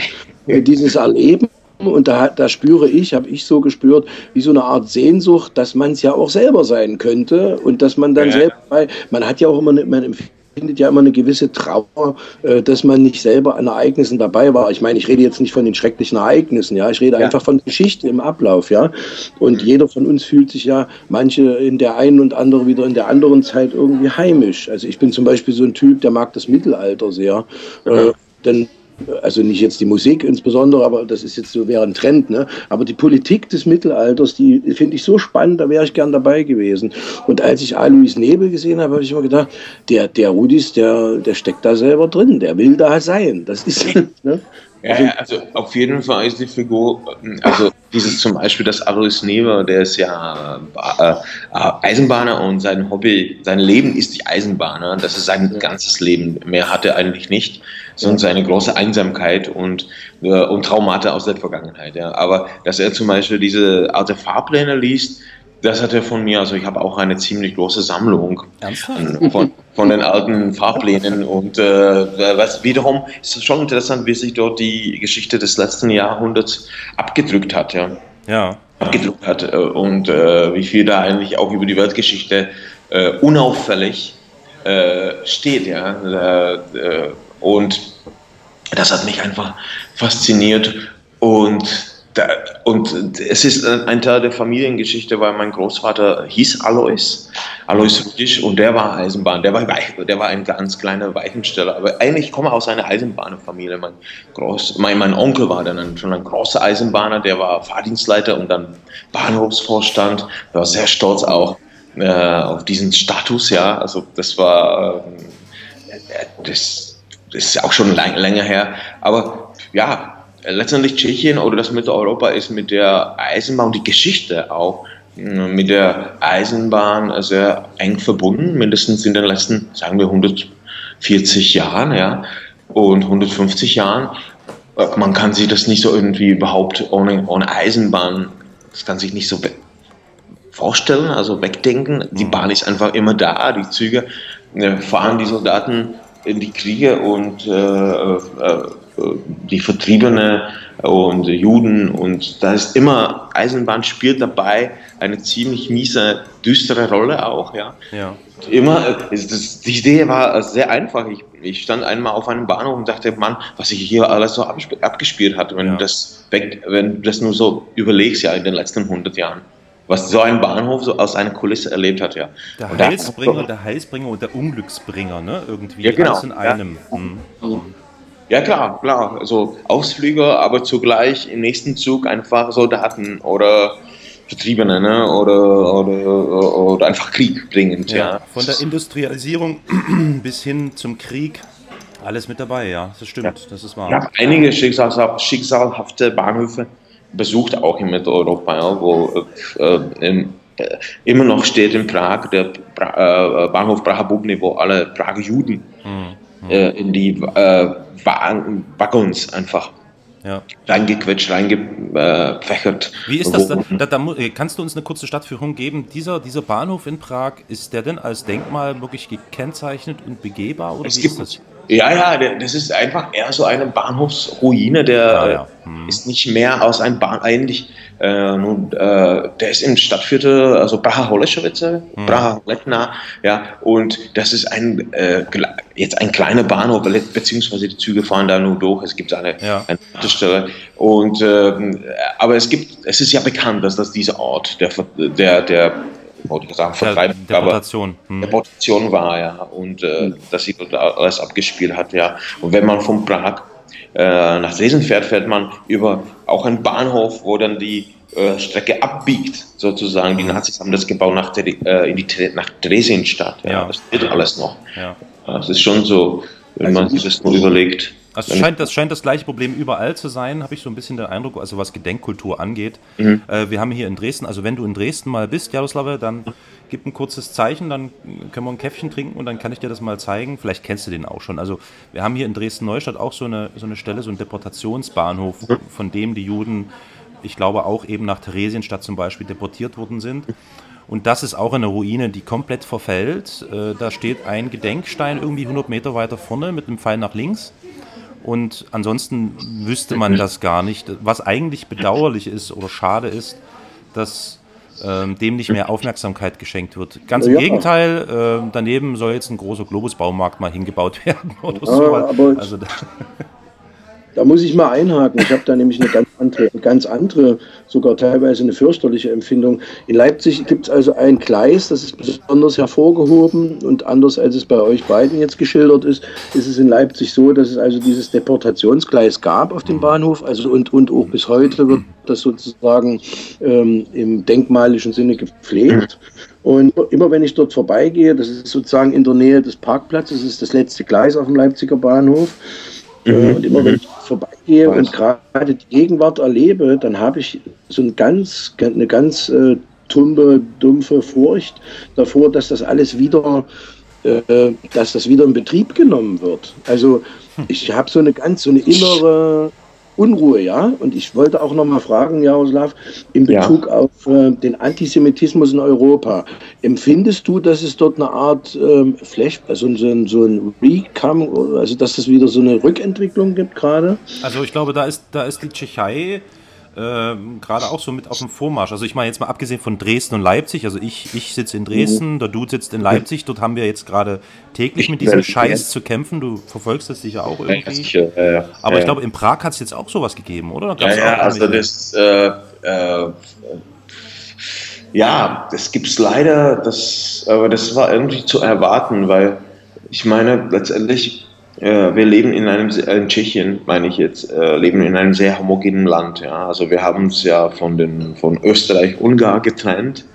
äh, dieses Erleben. Und da, hat- da spüre ich, habe ich so gespürt, wie so eine Art Sehnsucht, dass man es ja auch selber sein könnte und dass man dann Ja. selber, bei, man hat ja auch immer, eine, man empfindet ja immer eine gewisse Trauer, äh, dass man nicht selber an Ereignissen dabei war. Ich meine, ich rede jetzt nicht von den schrecklichen Ereignissen, ja, ich rede Ja. einfach von Geschichte im Ablauf, ja. Und jeder von uns fühlt sich ja, manche in der einen und andere wieder in der anderen Zeit irgendwie heimisch. Also ich bin zum Beispiel so ein Typ, der mag das Mittelalter sehr. Äh, denn also nicht jetzt die Musik insbesondere, aber das ist jetzt so wäre ein Trend, ne? Aber die Politik des Mittelalters, die finde ich so spannend, da wäre ich gern dabei gewesen. Und als ich Alois Nebel gesehen habe, habe ich immer gedacht, der, der Rudis, der, der steckt da selber drin, der will da sein. Das ist, ne? Ja, ja, also auf jeden Fall ist die Figur, also dieses zum Beispiel das Alois Never, der ist ja äh, äh, Eisenbahner und sein Hobby, sein Leben ist die Eisenbahner. Das ist sein ganzes Leben. Mehr hat er eigentlich nicht, sondern seine große Einsamkeit und, äh, und Traumata aus der Vergangenheit. Ja. Aber dass er zum Beispiel diese alte Fahrpläne liest, das hat er von mir, also ich habe auch eine ziemlich große Sammlung Ernsthaft? von, von den alten Fahrplänen und äh, was wiederum ist es schon interessant, wie sich dort die Geschichte des letzten Jahrhunderts abgedrückt hat, ja, Ja. abgedruckt hat äh, und äh, wie viel da eigentlich auch über die Weltgeschichte äh, unauffällig äh, steht, ja, äh, und das hat mich einfach fasziniert und da, und es ist ein Teil der Familiengeschichte, weil mein Großvater hieß Alois, Alois Rudisch, und der war Eisenbahn, der war, der war ein ganz kleiner Weichensteller, aber eigentlich komme ich aus einer Eisenbahnfamilie. Mein, Groß, mein, mein Onkel war dann schon ein großer Eisenbahner, der war Fahrdienstleiter und dann Bahnhofsvorstand, war sehr stolz auch äh, auf diesen Status, ja, also das war, ähm, das, das ist auch schon lang, länger her, aber ja, letztendlich Tschechien oder das Mitteleuropa ist mit der Eisenbahn und die Geschichte auch mh, mit der Eisenbahn sehr eng verbunden, mindestens in den letzten, sagen wir, 140 Jahren, ja, und 150 Jahren. Äh, Man kann sich das nicht so irgendwie überhaupt ohne, ohne Eisenbahn, das kann sich nicht so vorstellen, also wegdenken. Die Bahn ist einfach immer da, die Züge äh, fahren die Soldaten in die Kriege und äh, äh, äh, die Vertriebene und Juden und da ist immer, Eisenbahn spielt dabei eine ziemlich miese, düstere Rolle auch, ja. Ja. Immer, das, die Idee war sehr einfach. Ich, ich stand einmal auf einem Bahnhof und dachte, Mann, was sich hier alles so abgespielt hat, wenn, Ja. du das weg, wenn du das nur so überlegst, ja, in den letzten 100 Jahren. Was so ein Bahnhof so aus einer Kulisse erlebt hat, ja. Der Heilsbringer, der Heilsbringer und der Unglücksbringer, ne? Irgendwie Ja, genau. alles in Ja. einem. Ja, klar, klar. Also Ausflüger, aber zugleich im nächsten Zug einfach Soldaten oder Vertriebene, ne? Oder, oder, oder einfach Krieg bringend, ja. Ja, von der Industrialisierung bis hin zum Krieg, alles mit dabei, ja, das stimmt, das ist wahr. Ich habe einige schicksalhafte Bahnhöfe besucht, auch in Mitteleuropa, ja, wo äh, im, äh, immer noch steht in Prag der Bra äh, Bahnhof Praha Bubny, wo alle Prager Juden Hm, äh, in die äh, Wa- Waggons einfach ja. reingequetscht, reingepfeffert. Wie ist das? Da, da, da, äh, kannst du uns eine kurze Stadtführung geben? Dieser, dieser Bahnhof in Prag, ist der denn als Denkmal wirklich gekennzeichnet und begehbar? Oder Es wie gibt, ist das? Ja, ja, das ist einfach eher so eine Bahnhofsruine, der Ah, ja. äh, ist nicht mehr aus einem Bahn, eigentlich, äh, nun, äh, der ist im Stadtviertel, also Praha Holešovice, Praha Letna, ja, und das ist ein, äh, jetzt ein kleiner Bahnhof, be- beziehungsweise die Züge fahren da nur durch, es gibt eine, Ja. eine Haltestelle und, ähm, aber es gibt, es ist ja bekannt, dass das dieser Ort, der, der, der, wollte ich sagen, Der Vertreibung, aber Deportation. Hm. Deportation war, ja, und äh, dass sie dort alles abgespielt hat, ja. Und wenn man von Prag äh, nach Dresden fährt, fährt man über auch einen Bahnhof, wo dann die äh, Strecke abbiegt, sozusagen. Die Nazis haben das gebaut nach, äh, in die, nach Dresdenstadt, ja. Ja. Das wird alles noch. Ja. Das ist schon so, wenn Also man sich das nur überlegt. Also es scheint, das scheint das gleiche Problem überall zu sein, habe ich so ein bisschen den Eindruck, also was Gedenkkultur angeht. Mhm. Äh, wir haben hier in Dresden, also wenn du in Dresden mal bist, Jaroslave, dann gib ein kurzes Zeichen, dann können wir ein Käffchen trinken und dann kann ich dir das mal zeigen. Vielleicht kennst du den auch schon. Also wir haben hier in Dresden-Neustadt auch so eine, so eine Stelle, so einen Deportationsbahnhof, von dem die Juden, ich glaube auch eben nach Theresienstadt zum Beispiel, deportiert worden sind. Und das ist auch eine Ruine, die komplett verfällt. Äh, da steht ein Gedenkstein irgendwie 100 Meter weiter vorne mit einem Pfeil nach links. Und ansonsten wüsste man das gar nicht. Was eigentlich bedauerlich ist oder schade ist, dass ähm, dem nicht mehr Aufmerksamkeit geschenkt wird. Ganz im Ja. Gegenteil, äh, daneben soll jetzt ein großer Globus-Baumarkt mal hingebaut werden oder Ja, so. Also, da- Da muss ich mal einhaken. Ich habe da nämlich eine ganz andere, ganz andere, sogar teilweise eine fürchterliche Empfindung. In Leipzig gibt es also ein Gleis, das ist besonders hervorgehoben und anders als es bei euch beiden jetzt geschildert ist, ist es in Leipzig so, dass es also dieses Deportationsgleis gab auf dem Bahnhof, also und, und auch bis heute wird das sozusagen ähm, im denkmalischen Sinne gepflegt. Und immer wenn ich dort vorbeigehe, das ist sozusagen in der Nähe des Parkplatzes, das ist das letzte Gleis auf dem Leipziger Bahnhof. Äh, Und immer wenn ich vorbeigehe und gerade die Gegenwart erlebe, dann habe ich so ein ganz, eine ganz äh, tumbe, dumpfe Furcht davor, dass das alles wieder, äh, dass das wieder in Betrieb genommen wird. Also ich habe so eine ganz, so eine innere Unruhe, ja. Und ich wollte auch noch mal fragen, Jaroslav, in Ja. Bezug auf äh, den Antisemitismus in Europa. Empfindest du, dass es dort eine Art ähm, Flash, also so ein, so ein Recome, also dass es wieder so eine Rückentwicklung gibt gerade? also ich glaube, da ist, da ist die Tschechei ähm, gerade auch so mit auf dem Vormarsch. Also ich meine jetzt mal abgesehen von Dresden und Leipzig, also ich, ich sitze in Dresden, der Dude sitzt in Leipzig, dort haben wir jetzt gerade täglich mit diesem Scheiß zu kämpfen. Du verfolgst das sicher auch Ja, irgendwie. sicher, äh, Aber ich glaube, in Prag hat es jetzt auch sowas gegeben, oder? Ja, Gab's ja, also das, äh, äh, ja, das gibt's leider, das, aber das war irgendwie zu erwarten, weil ich meine, letztendlich, wir leben in einem, in Tschechien, meine ich jetzt, äh, leben in einem sehr homogenen Land, ja, also wir haben uns ja von den, von Österreich-Ungarn getrennt,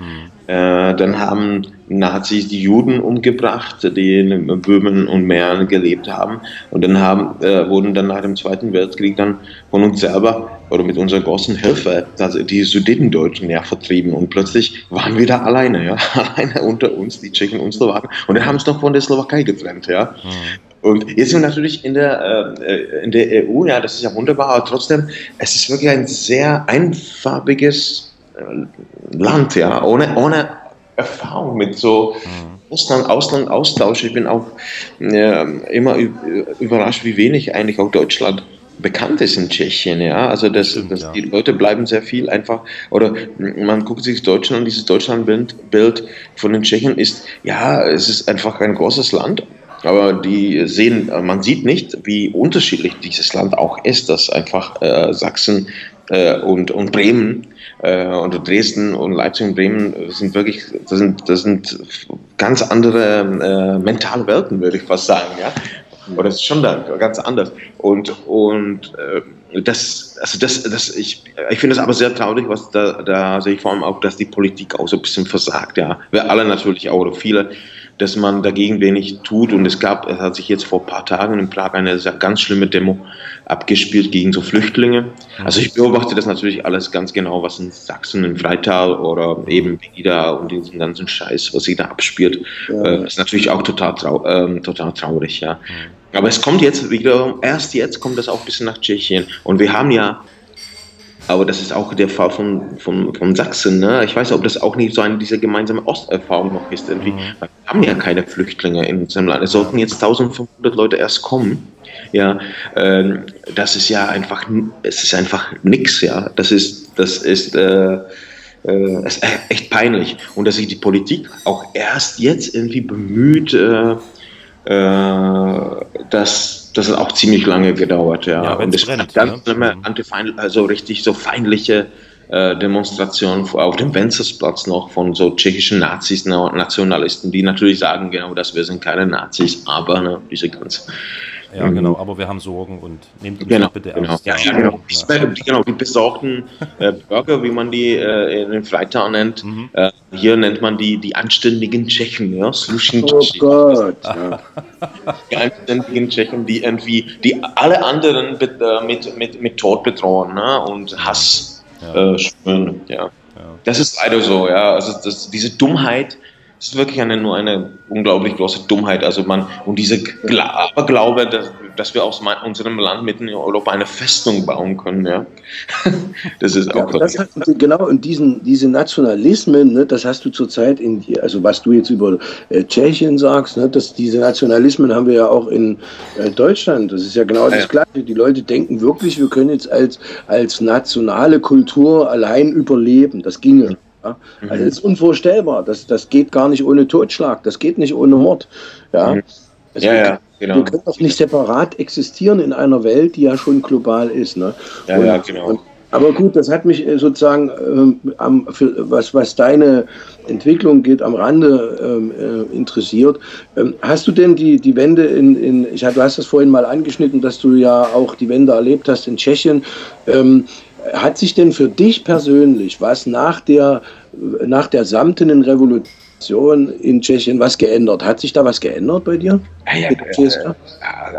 äh, dann haben Nazis die Juden umgebracht, die in Böhmen und Mähren gelebt haben. Und dann haben, äh, wurden dann nach dem Zweiten Weltkrieg dann von uns selber oder mit unserer großen Hilfe also die Sudetendeutschen ja vertrieben. Und plötzlich waren wir da alleine, ja, alleine unter uns, die Tschechen und Slowaken. Und dann haben es noch von der Slowakei getrennt, ja. Und jetzt sind wir natürlich in der, äh, in der EU, ja, das ist ja wunderbar, aber trotzdem, es ist wirklich ein sehr einfarbiges äh, Land, ja, ohne, ohne Erfahrung mit so Ausland, Ausland, Austausch. Ich bin auch äh, immer überrascht, wie wenig eigentlich auch Deutschland bekannt ist in Tschechien, ja. Also das, das, die Leute bleiben sehr viel einfach, oder man guckt sich Deutschland, dieses Deutschlandbild Bild von den Tschechen ist, ja, es ist einfach ein großes Land, aber die sehen, man sieht nicht, wie unterschiedlich dieses Land auch ist, dass einfach äh, Sachsen äh, und, und Bremen äh, und Dresden und Leipzig und Bremen sind wirklich, das sind, das sind ganz andere äh, mentale Welten, würde ich fast sagen, ja. Oder ist schon da ganz anders. Und, und äh, das, also das, das, ich, ich finde es aber sehr traurig, was da, da sehe ich vor allem auch, dass die Politik auch so ein bisschen versagt, ja. Wir alle natürlich auch, oder viele, dass man dagegen wenig tut. Und es gab, es hat sich jetzt vor ein paar Tagen in Prag eine ganz schlimme Demo abgespielt gegen so Flüchtlinge. Also ich beobachte das natürlich alles ganz genau, was in Sachsen, in Freital oder eben Pegida und diesen ganzen Scheiß, was sich da abspielt, äh, ist natürlich auch total, trau ähm, total traurig, ja. Aber es kommt jetzt wieder, erst jetzt kommt das auch ein bisschen nach Tschechien. Und wir haben ja Aber das ist auch der Fall von, von, von Sachsen. Ne? Ich weiß nicht, ob das auch nicht so eine dieser gemeinsame Osterfahrung noch ist. Irgendwie. Wir haben ja keine Flüchtlinge in unserem Land. Es sollten jetzt 1500 Leute erst kommen. Ja, ähm, das ist ja einfach, es ist einfach nix. Ja, das ist, das ist, äh, äh, ist echt peinlich. Und dass sich die Politik auch erst jetzt irgendwie bemüht, äh, äh, das, das hat auch ziemlich lange gedauert, ja. Ja, und es brennt, ganz ne? immer antifeind, also richtig so feindliche äh, Demonstrationen auf dem Wenzelsplatz noch von so tschechischen Nazis, Nationalisten, die natürlich sagen, genau, dass wir sind keine Nazis, aber ne, diese ganz Ja, genau, aber wir haben Sorgen und nehmt uns Genau, bitte genau. ernst. Ja, ja, genau. Die, genau, die besorgten äh, Bürger, wie man die äh, in den Freitag nennt. Mhm. Äh, hier nennt man die die anständigen Tschechen, ja, Slušní Oh Tschechen. Gott. Ja. Die anständigen Tschechen, die irgendwie, die alle anderen mit, äh, mit, mit, mit Tod bedrohen ne? und Hass Ja. äh, spüren. Ja. Das ist leider so, ja. Also das, diese Dummheit ist wirklich eine, nur eine unglaublich große Dummheit. Also man, und diese Gla Aberglaube, dass, dass wir aus unserem Land mitten in Europa eine Festung bauen können, ja. Das ist Ja, auch und das hat, genau, und diesen, diese Nationalismen, ne, das hast du zurzeit in, also was du jetzt über äh, Tschechien sagst, ne, dass diese Nationalismen haben wir ja auch in äh, Deutschland. Das ist ja genau das Ja. Gleiche. Die Leute denken wirklich, wir können jetzt als, als nationale Kultur allein überleben. Das ginge. Ja? Also das ist unvorstellbar. Das, das geht gar nicht ohne Totschlag. Das geht nicht ohne Mord. Ja, Mhm. Also Ja, ja, genau. Wir können doch nicht separat existieren in einer Welt, die ja schon global ist. Ne? Ja, ja, genau. aber gut, das hat mich äh, sozusagen, ähm, am, für, was, was deine Entwicklung geht, am Rande ähm, äh, interessiert. Ähm, hast du denn die, die Wende in, in ich, hab- du hast das vorhin mal angeschnitten, dass du ja auch die Wende erlebt hast in Tschechien. Hat sich denn für dich persönlich was nach der, nach der samtenen Revolution in Tschechien was geändert? Hat sich da was geändert bei dir? Ja, ja,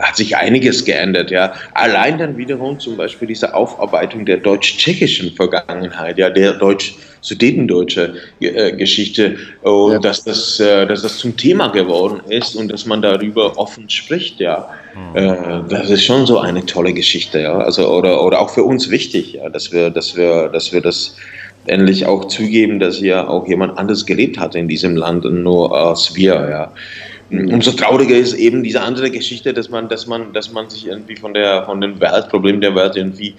hat sich einiges geändert, ja. Allein dann wiederum zum Beispiel diese Aufarbeitung der deutsch-tschechischen Vergangenheit, ja, der deutsch-sudetendeutsche äh, Geschichte und Ja. dass, das, äh, dass das zum Thema geworden ist und dass man darüber offen spricht, ja. Äh, das ist schon so eine tolle Geschichte, ja. Also, oder, oder auch für uns wichtig, ja, dass wir, dass wir, dass wir das endlich auch zugeben, dass hier auch jemand anders gelebt hat in diesem Land und nur als wir, ja. Umso trauriger ist eben diese andere Geschichte, dass man, dass man, dass man sich irgendwie von der, von den Weltproblemen der Welt irgendwie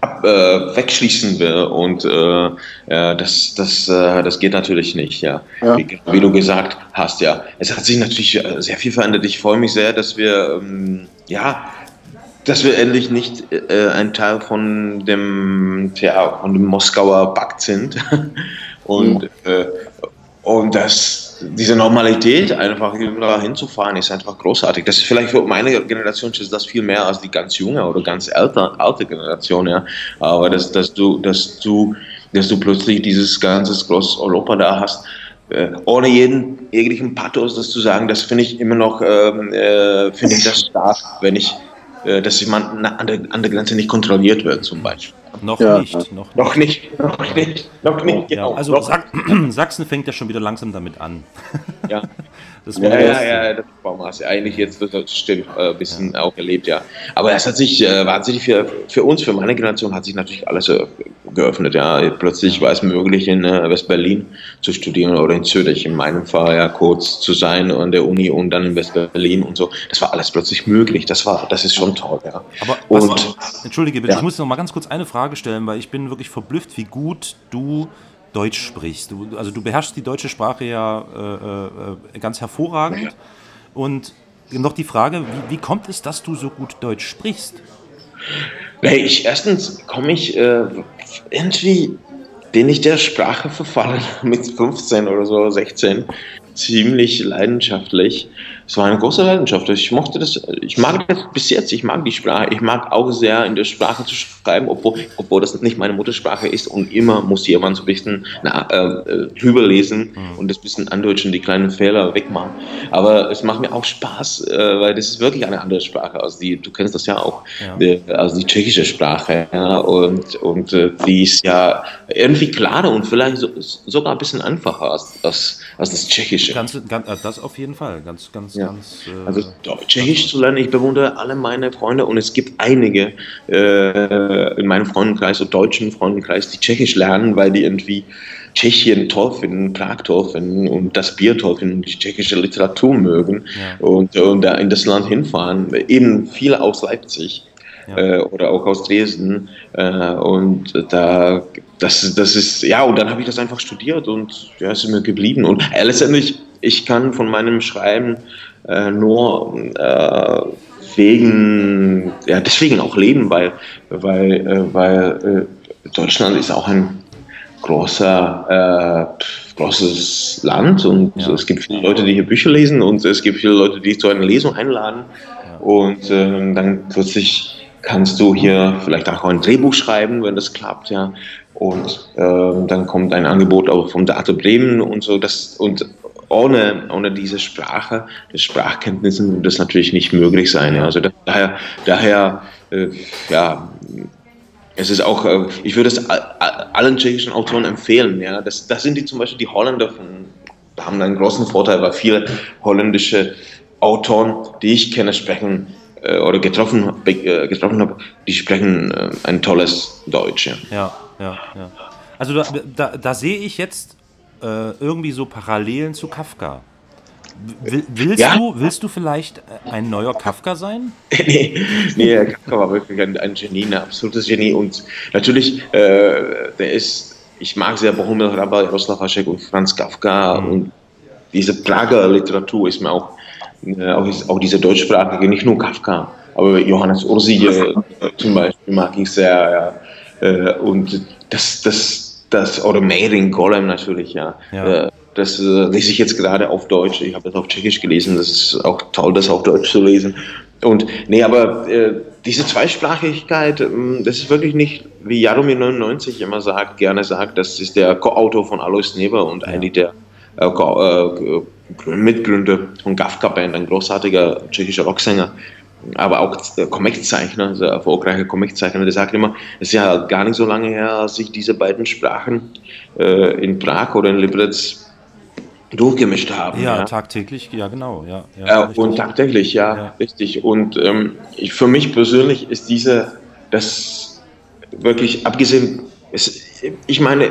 ab, äh, wegschließen will und äh, das, das, äh, das geht natürlich nicht, ja. Ja. Wie, wie du gesagt hast, ja. Es hat sich natürlich äh, sehr viel verändert. Ich freue mich sehr, dass wir, ähm, ja, dass wir endlich nicht äh, ein Teil von dem, tja, von dem Moskauer Pakt sind und, äh, und dass diese Normalität einfach da hinzufahren ist einfach großartig. Das ist vielleicht für meine Generation ist das viel mehr als die ganz junge oder ganz älter, alte Generation, ja. Aber dass, dass du, dass du, dass du plötzlich dieses ganze große Europa da hast, äh, ohne jeden jeglichen Pathos das zu sagen, das finde ich immer noch, ähm, äh, finde ich das stark, wenn ich, dass jemand an der, an der Grenze nicht kontrolliert wird, zum Beispiel. Noch Ja. nicht, noch nicht. Noch nicht, noch nicht, noch nicht, Ja, genau. also noch, Sach Sachsen fängt ja schon wieder langsam damit an. ja. Das Ja, ja, ja, das du eigentlich jetzt das stimmt, äh, ein bisschen auch erlebt, ja. Aber es hat sich äh, wahnsinnig für, für uns, für meine Generation, hat sich natürlich alles äh, geöffnet, ja. Plötzlich war es möglich, in äh, West-Berlin zu studieren oder in Zürich, in meinem Fall ja kurz zu sein an der Uni und dann in West-Berlin und so. Das war alles plötzlich möglich. Das war, das ist schon toll, ja. Aber was, Und entschuldige bitte, Ja. ich muss noch mal ganz kurz eine Frage stellen, weil ich bin wirklich verblüfft, wie gut du Deutsch sprichst. Du, also du beherrschst die deutsche Sprache ja äh, äh, ganz hervorragend. Und noch die Frage, wie, wie kommt es, dass du so gut Deutsch sprichst? Nee, ich, erstens komme ich äh, irgendwie, bin ich der Sprache verfallen mit 15 oder so, 16, ziemlich leidenschaftlich. Es war eine große Leidenschaft. Ich mochte das, ich mag das bis jetzt, ich mag die Sprache. Ich mag auch sehr in der Sprache zu schreiben, obwohl, obwohl das nicht meine Muttersprache ist und immer muss jemand so ein bisschen na, äh, äh, drüber lesen und das bisschen andeutschen, die kleinen Fehler wegmachen. Aber es macht mir auch Spaß, äh, weil das ist wirklich eine andere Sprache als die, du kennst das ja auch, Ja. die, also die tschechische Sprache. Ja, und und äh, die ist ja irgendwie klarer und vielleicht so, sogar ein bisschen einfacher als, als, als das Tschechische. Ganz, ganz, äh, das auf jeden Fall. Ganz, ganz, Ja. ganz. Äh, Also Tschechisch zu lernen, ich bewundere alle meine Freunde und es gibt einige äh, in meinem Freundenkreis und deutschen Freundenkreis, die Tschechisch lernen, weil die irgendwie Tschechien toll finden, Prag toll finden und das Bier toll finden, die tschechische Literatur mögen Ja. und, und da in das Land hinfahren. Eben viele aus Leipzig Ja. äh, oder auch aus Dresden äh, und da das, das ist, ja, und dann habe ich das einfach studiert und ja, es ist mir geblieben. Und äh, letztendlich, ich kann von meinem Schreiben äh, nur äh, wegen, ja, deswegen auch leben, weil, weil, äh, weil äh, Deutschland ist auch ein großer, äh, großes Land und Ja. es gibt viele Leute, die hier Bücher lesen und es gibt viele Leute, die zu einer Lesung einladen und ähm, dann plötzlich kannst du hier vielleicht auch ein Drehbuch schreiben, wenn das klappt, ja. Und ähm, dann kommt ein Angebot auch vom Theater Bremen und so. Das, und ohne, ohne diese Sprache, die Sprachkenntnisse, würde das natürlich nicht möglich sein. Ja. Also da, daher, daher äh, ja, es ist auch, äh, ich würde es allen tschechischen Autoren empfehlen. Ja. Das, das sind die zum Beispiel die Holländer von, haben einen großen Vorteil, weil viele holländische Autoren, die ich kenne, sprechen äh, oder getroffen, äh, getroffen habe, die sprechen äh, ein tolles Deutsch. Ja. Ja, ja, ja. Also da, da, da sehe ich jetzt äh, irgendwie so Parallelen zu Kafka. Will, willst, Ja. du, willst du vielleicht äh, ein neuer Kafka sein? nee, nee, Kafka war wirklich ein, ein Genie, ein absolutes Genie. Und natürlich, äh, der ist, ich mag sehr Bohumil Hrabal, Jaroslav Hašek und Franz Kafka. Und diese Prager Literatur ist mir auch, auch, ist, auch diese deutschsprachige, nicht nur Kafka, aber Johannes Ursi äh, zum Beispiel mag ich sehr. Ja. Äh, und das, das, das, oder Meiring Golem natürlich, ja. Ja. Äh, das äh, lese ich jetzt gerade auf Deutsch. Ich habe das auf Tschechisch gelesen. Das ist auch toll, das auf Deutsch zu lesen. Und nee, aber äh, diese Zweisprachigkeit, ähm, das ist wirklich nicht, wie Jaromir 99 immer sagt, gerne sagt, das ist der Co-Autor von Alois Neber und eigentlich der äh, äh, Mitgründer von Gafka Band, ein großartiger tschechischer Rocksänger. Aber auch der Comiczeichner, sehr erfolgreicher Comiczeichner, der sagt immer, es ist ja gar nicht so lange her, als sich diese beiden Sprachen äh, in Prag oder in Liberec durchgemischt haben. Ja, ja. tagtäglich, ja genau, ja. ja richtig. und tatsächlich, ja, Ja. richtig. Und ähm, ich, für mich persönlich ist diese, das wirklich abgesehen, es, ich meine, äh,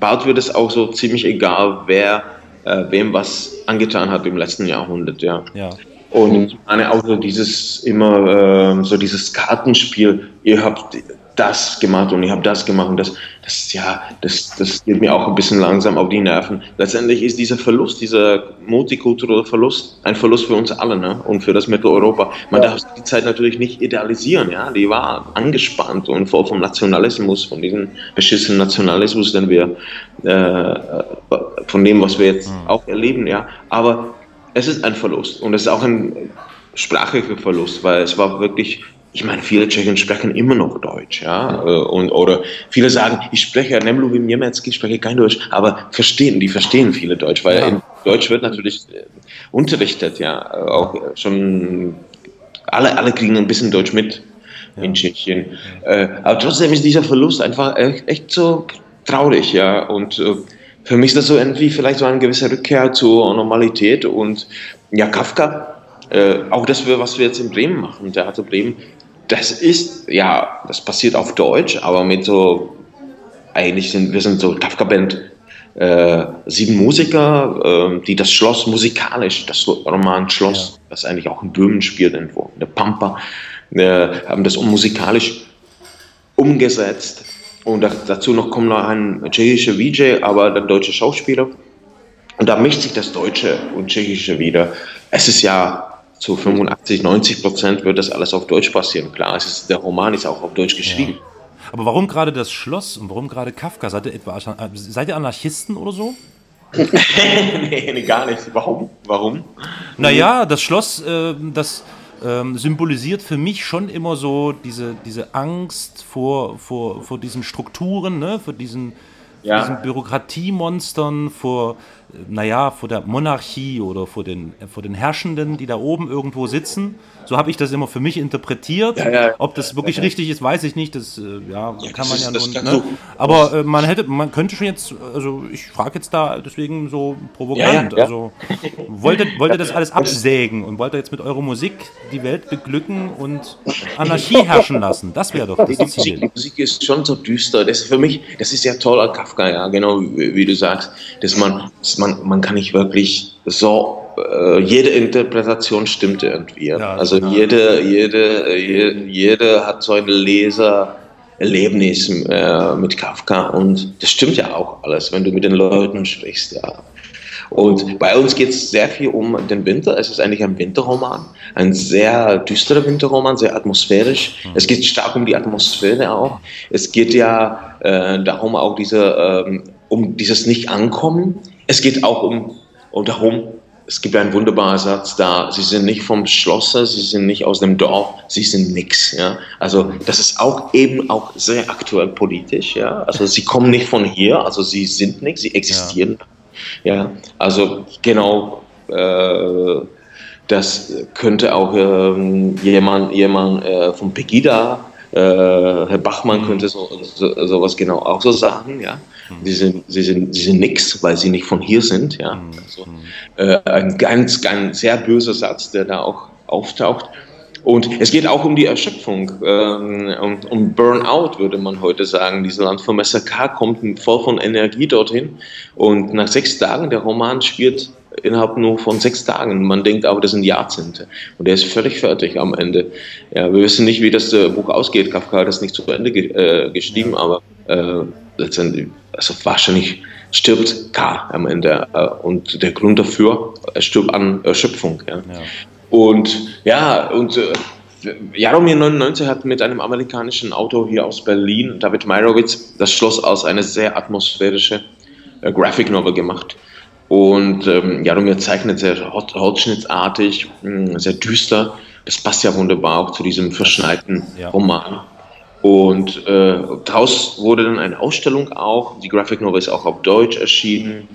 bald wird es auch so ziemlich egal, wer äh, wem was angetan hat im letzten Jahrhundert, ja. ja. Und ich meine auch so dieses immer ähm, so dieses Kartenspiel, ihr habt das gemacht und ihr habt das gemacht und das, das ja, das, das geht mir auch ein bisschen langsam auf die Nerven. Letztendlich ist dieser Verlust, dieser multikulturelle Verlust, ein Verlust für uns alle ne? und für das Mitteleuropa. Man darf die Zeit natürlich nicht idealisieren, ja, die war angespannt und voll vom Nationalismus, von diesem beschissenen Nationalismus, den wir äh, von dem, was wir jetzt auch erleben, ja. Aber es ist ein Verlust und es ist auch ein sprachlicher Verlust, weil es war wirklich, ich meine, viele Tschechen sprechen immer noch Deutsch, ja, äh, und, oder viele sagen, ich spreche Nemluvim Niemiecki, ich spreche kein Deutsch, aber verstehen, die verstehen viele Deutsch, weil Ja. in Deutsch wird natürlich äh, unterrichtet, ja, äh, auch schon, alle, alle kriegen ein bisschen Deutsch mit in Tschechien, aber trotzdem ist dieser Verlust einfach echt, so traurig, ja, und für mich ist das so irgendwie vielleicht so eine gewisse Rückkehr zur Normalität und ja, Kafka, äh, auch das, was wir jetzt in Bremen machen, Theater Bremen, das ist, ja, das passiert auf Deutsch, aber mit so, eigentlich sind wir sind so Kafka-Band, äh, sieben Musiker, äh, die das Schloss musikalisch, das Roman Schloss, das eigentlich auch in Böhmen spielt, irgendwo in der Pampa, äh, haben das musikalisch umgesetzt. Und da, dazu noch kommt noch ein tschechischer VJ, aber der deutsche Schauspieler. Und da mischt sich das Deutsche und Tschechische wieder. Es ist ja zu 85, 90 Prozent wird das alles auf Deutsch passieren. Klar, ist, der Roman ist auch auf Deutsch geschrieben. Aber warum gerade das Schloss und warum gerade Kafka? Seid ihr etwa seid ihr Anarchisten oder so? nee, nee, gar nicht. Warum? Warum? Naja, das Schloss, äh, das ähm, symbolisiert für mich schon immer so diese, diese Angst vor, vor, vor diesen Strukturen, ne? vor diesen, Ja. diesen Bürokratiemonstern, vor naja, vor der Monarchie oder vor den, vor den Herrschenden, die da oben irgendwo sitzen. So habe ich das immer für mich interpretiert. Ja, ja. Ob das wirklich richtig ist, weiß ich nicht. Das äh, ja, kann man ja nun. Ne? so- Aber äh, man hätte, man könnte schon jetzt, also ich frage jetzt da deswegen so provokant. Ja, ja, ja. Also wollte, wollte das alles absägen und wollte jetzt mit eurer Musik die Welt beglücken und Anarchie herrschen lassen. Das wäre doch das Die Ziel. die Musik ist schon so düster. Das ist für mich, das ist ja toll an Kafka, ja, genau wie, wie du sagst, dass man, dass man, man kann nicht wirklich so, äh, jede Interpretation stimmt irgendwie. Ja. Also genau. jede, jede, jede, jede hat so ein Lesererlebnis äh, mit Kafka und das stimmt ja auch alles, wenn du mit den Leuten sprichst, ja. Und bei uns geht es sehr viel um den Winter. Es ist eigentlich ein Winterroman, ein sehr düsterer Winterroman, sehr atmosphärisch. Es geht stark um die Atmosphäre auch. Es geht ja äh, darum auch diese, ähm, um dieses Nicht-Ankommen. Es geht auch um, um darum, es gibt einen wunderbaren Satz da, sie sind nicht vom Schlosser, sie sind nicht aus dem Dorf, sie sind nix. Ja? Also das ist auch eben auch sehr aktuell politisch. Ja? Also sie kommen nicht von hier, also sie sind nichts, sie existieren. Ja, also genau, äh, das könnte auch ähm, jemand, jemand äh, von Pegida, äh, Herr Bachmann könnte so, so, sowas genau auch so sagen, ja. Sie sind, sie sind, sie sind nix, weil sie nicht von hier sind, ja. Also, äh, ein ganz, ganz sehr böser Satz, der da auch auftaucht. Und es geht auch um die Erschöpfung, ähm, um, um Burnout, würde man heute sagen. Dieses Land vom SRK kommt voll von Energie dorthin. Und nach sechs Tagen, der Roman spielt innerhalb nur von sechs Tagen. Man denkt aber, das sind Jahrzehnte. Und er ist völlig fertig am Ende. Ja, wir wissen nicht, wie das äh, Buch ausgeht. Kafka hat das nicht zu Ende äh, geschrieben, aber äh, letztendlich, also wahrscheinlich stirbt K am Ende. Äh, und der Grund dafür, er stirbt an Erschöpfung. Ja. Ja. Und ja, und äh, Jaromir 99 hat mit einem amerikanischen Autor hier aus Berlin, David Meyerowitz, das Schloss als eine sehr atmosphärische äh, Graphic Novel gemacht. Und ähm, Jaromir zeichnet sehr holzschnittartig, sehr düster. Das passt ja wunderbar auch zu diesem verschneiten Ja. Roman. Und äh, daraus wurde dann eine Ausstellung auch. Die Graphic Novel ist auch auf Deutsch erschienen.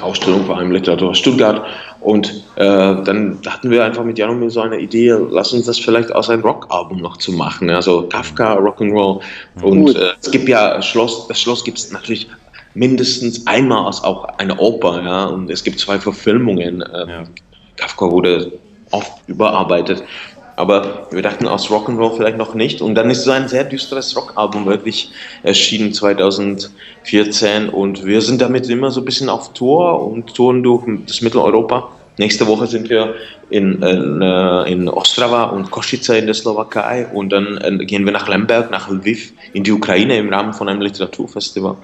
Ausstellung vor allem Literatur Stuttgart. Und äh, dann hatten wir einfach mit Jaromir so eine Idee, lass uns das vielleicht aus einem Rockalbum noch zu machen. Also Kafka, Rock'n'Roll. Und Gut. äh, es gibt ja Schloss, das Schloss gibt es natürlich mindestens einmal als auch eine Oper. Ja? Und es gibt zwei Verfilmungen. Ähm, Ja. Kafka wurde oft überarbeitet. Aber wir dachten aus Rock'n'Roll vielleicht noch nicht. Und dann ist so ein sehr düsteres Rockalbum wirklich erschienen 2014. Und wir sind damit immer so ein bisschen auf Tour und touren durch das Mitteleuropa. Nächste Woche sind wir in, in, äh, in Ostrava und Kosice in der Slowakei. Und dann äh, gehen wir nach Lemberg, nach Lviv, in die Ukraine im Rahmen von einem Literaturfestival.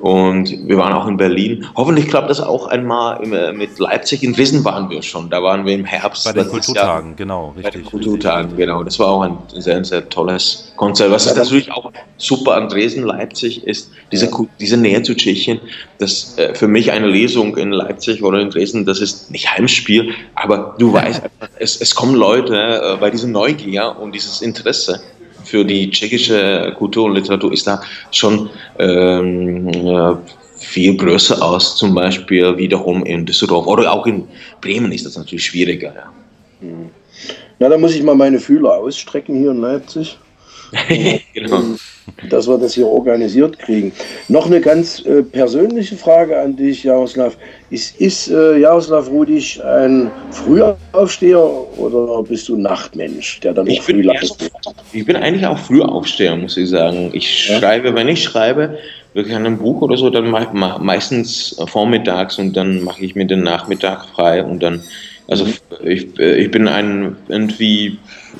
Und wir waren auch in Berlin. Hoffentlich klappt das auch einmal äh, mit Leipzig. In Dresden waren wir schon. Da waren wir im Herbst. Bei den Kulturtagen, genau, bei den richtig. Kulturtagen, genau. Das war auch ein sehr, sehr tolles Konzert. Was ist natürlich auch super an Dresden, Leipzig ist, diese, diese Nähe zu Tschechien. Das äh, für mich eine Lesung in Leipzig oder in Dresden, das ist nicht Heimspiel, aber du weißt, es, es kommen Leute äh, bei dieser Neugier und dieses Interesse für die tschechische Kultur und Literatur ist da schon ähm, äh, viel größer aus, zum Beispiel wiederum in Düsseldorf oder auch in Bremen ist das natürlich schwieriger. Ja. Na, da muss ich mal meine Fühler ausstrecken hier in Leipzig, genau. Dass wir das hier organisiert kriegen. Noch eine ganz äh, persönliche Frage an dich, Jaroslav. Ist, ist äh, Jaroslav Rudisch ein Frühaufsteher oder bist du ein Nachtmensch, der dann Ich auch früh so, ich bin eigentlich auch Frühaufsteher, muss ich sagen. Ich Ja? schreibe, wenn ich schreibe, wirklich an einem Buch oder so, dann mache ich meistens äh, vormittags und dann mache ich mir den Nachmittag frei und dann, also Mhm. ich, äh, ich bin ein irgendwie,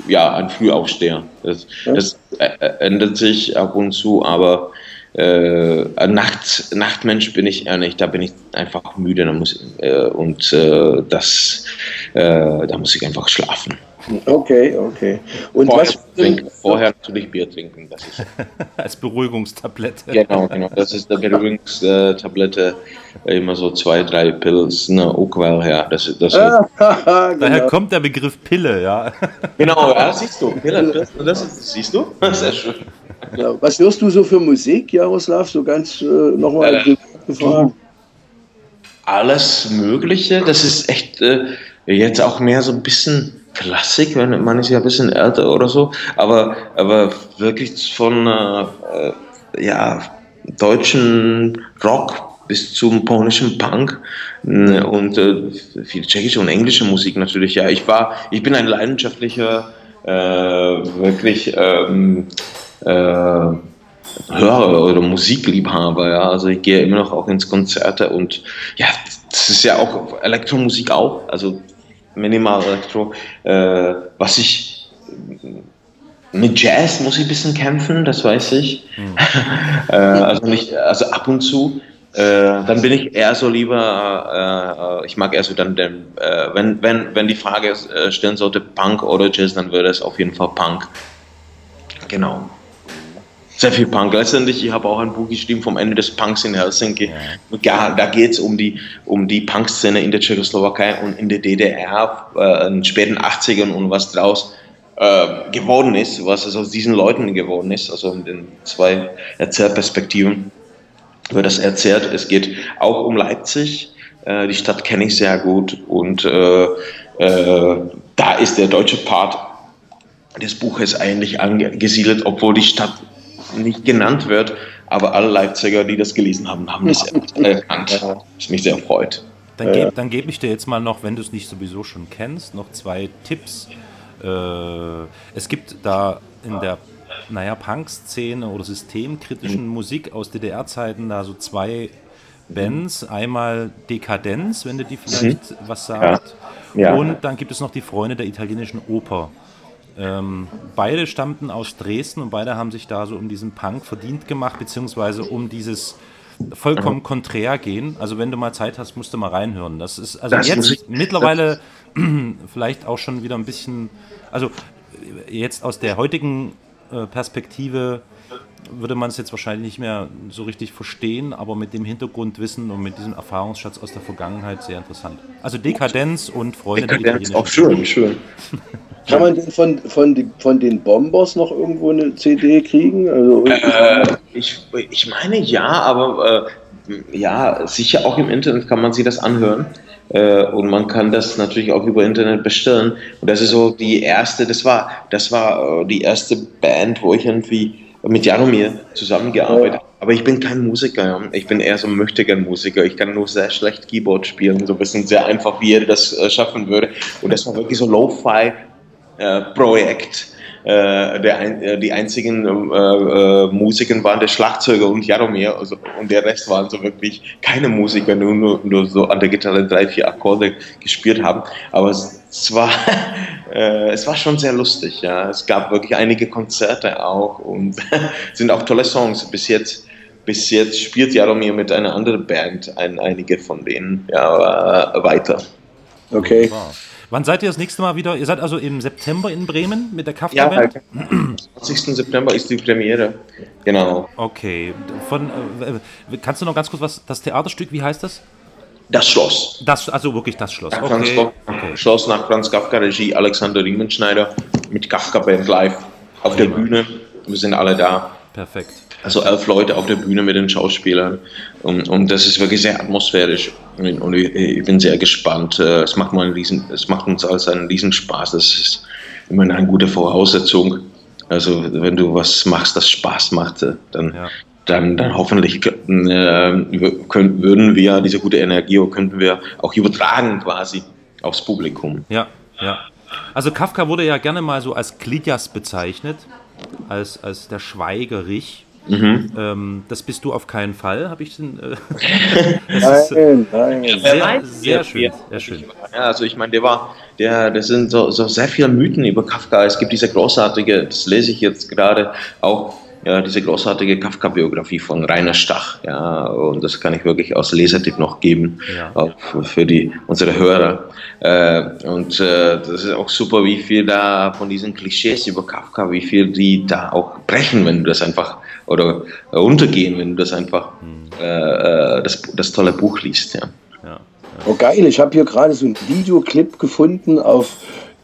ja, ein Frühaufsteher. Das, Ja. das äh, äh, ändert sich ab und zu, aber äh, Nacht, Nachtmensch bin ich eher nicht, da bin ich einfach müde da muss, äh, und äh, das, äh, da muss ich einfach schlafen. Okay, okay. Und Vorher, was trinken, vorher natürlich Bier trinken, das ist Als Beruhigungstablette. genau, genau. Das ist der Beruhigungstablette immer so zwei, drei Pills, ne, auch well, ja. Das, das Ah, haha, Daher genau. kommt der Begriff Pille, ja. genau, ja, siehst du. Pillen, das, das ist, siehst du? Sehr schön. Genau. Was hörst du so für Musik, Jaroslav? So ganz äh, nochmal Äh, gefragt. alles Mögliche. Das ist echt äh, jetzt auch mehr so ein bisschen Klassik, wenn man ist ja ein bisschen älter oder so, aber, aber wirklich von äh, äh ja, deutschen Rock bis zum polnischen Punk äh, und äh, viel tschechische und englische Musik natürlich. Ja, ich war, ich bin ein leidenschaftlicher, äh, wirklich ähm, äh, Hörer oder Musikliebhaber, ja. Also ich gehe immer noch auch ins Konzerte und ja, das ist ja auch Elektromusik auch, also Minimal Elektro. Äh, was ich mit Jazz muss ich ein bisschen kämpfen, das weiß ich. Hm. äh, also nicht, also ab und zu. Äh, dann bin ich eher so lieber, äh, ich mag eher so dann, den, äh, wenn, wenn, wenn die Frage äh, stellen sollte, Punk oder Jazz, dann würde es auf jeden Fall Punk. Genau sehr viel Punk. Letztendlich, ich habe auch ein Buch geschrieben vom Ende des Punks in Helsinki. Ja. Da geht es um die, um die Punk-Szene in der Tschechoslowakei und in der DDR äh, in den späten 80ern und was draus äh, geworden ist, was es aus diesen Leuten geworden ist, also in den zwei Erzählperspektiven wird das erzählt. Es geht auch um Leipzig. Äh, die Stadt kenne ich sehr gut und äh, äh, da ist der deutsche Part des Buches eigentlich angesiedelt, obwohl die Stadt nicht genannt wird, aber alle Leipziger, die das gelesen haben, haben das erkannt, was mich sehr freut. Dann gebe dann geb ich dir jetzt mal noch, wenn du es nicht sowieso schon kennst, noch zwei Tipps. Äh, es gibt da in der naja, Punk-Szene oder systemkritischen mhm. Musik aus DDR-Zeiten da so zwei Bands. Einmal Dekadenz, wenn du die vielleicht mhm. was sagt. Ja. Ja. Und dann gibt es noch die Freunde der italienischen Oper. Ähm, beide stammten aus Dresden und beide haben sich da so um diesen Punk verdient gemacht, beziehungsweise um dieses vollkommen konträr gehen. Also wenn du mal Zeit hast, musst du mal reinhören. Das ist also das jetzt mittlerweile vielleicht auch schon wieder ein bisschen, also jetzt aus der heutigen äh, Perspektive würde man es jetzt wahrscheinlich nicht mehr so richtig verstehen, aber mit dem Hintergrundwissen und mit diesem Erfahrungsschatz aus der Vergangenheit sehr interessant. Also Dekadenz und Freunde Dekadenz, der auch schön, schön. Kann man denn von, von, von den Bombers noch irgendwo eine CD kriegen? Also, äh, ich, ich meine ja, aber äh, ja, sicher auch im Internet kann man sich das anhören. Äh, und man kann das natürlich auch über Internet bestellen. Und das ist so die erste, das war, das war äh, die erste Band, wo ich irgendwie mit Jaromir zusammengearbeitet habe. Aber ich bin kein Musiker. Ich bin eher so ein möchtegern Musiker. Ich kann nur sehr schlecht Keyboard spielen. So ein bisschen sehr einfach, wie er das äh, schaffen würde. Und das war wirklich so Lo-Fi Projekt. Äh, der ein, äh, die einzigen äh, äh, Musiker waren der Schlagzeuger und Jaromir also, und der Rest waren so wirklich keine Musiker, nur, nur, nur so an der Gitarre drei, vier Akkorde gespielt haben. Aber es, es war, äh, es war schon sehr lustig. Ja. Es gab wirklich einige Konzerte auch und sind auch tolle Songs. Bis jetzt, bis jetzt spielt Jaromir mit einer anderen Band ein, einige von denen ja, weiter. Okay. Wow. Wann seid ihr das nächste Mal wieder? Ihr seid also im September in Bremen mit der Kafka Band? Ja, am 20. September ist die Premiere. Genau. Okay. Von, äh, kannst du noch ganz kurz was, das Theaterstück, wie heißt das? Das Schloss. Das, also wirklich das Schloss. Okay. Franz, okay. Schloss nach Franz Kafka, Regie Alexander Riemenschneider mit Kafka Band live auf der Bühne. Wir sind alle da. Perfekt. Also elf Leute auf der Bühne mit den Schauspielern. Und, und das ist wirklich sehr atmosphärisch. Und ich, ich bin sehr gespannt. Äh, es macht, mal einen riesen, es macht uns alles einen Riesenspaß. Das ist immer eine gute Voraussetzung. Also wenn du was machst, das Spaß macht, äh, dann, ja. dann, dann hoffentlich äh, können, würden wir diese gute Energie könnten wir auch übertragen quasi aufs Publikum. Ja, ja. Also Kafka wurde ja gerne mal so als Klidias bezeichnet, als, als der Schweigerich. Mhm. Ähm, das bist du auf keinen Fall, habe ich den. Äh, nein, nein. Sehr, sehr schön, sehr schön. Ja, also ich meine, der war, der, das sind so, so sehr viele Mythen über Kafka. Es gibt diese großartige, das lese ich jetzt gerade auch, ja, diese großartige Kafka-Biografie von Rainer Stach. Ja, und das kann ich wirklich als Lesertipp noch geben, ja. auch für die, unsere Hörer. Äh, und äh, das ist auch super, wie viel da von diesen Klischees über Kafka, wie viel die da auch brechen, wenn du das einfach oder untergehen, wenn du das einfach hm. äh, das, das tolle Buch liest. Ja. ja. Oh geil, ich habe hier gerade so einen Videoclip gefunden auf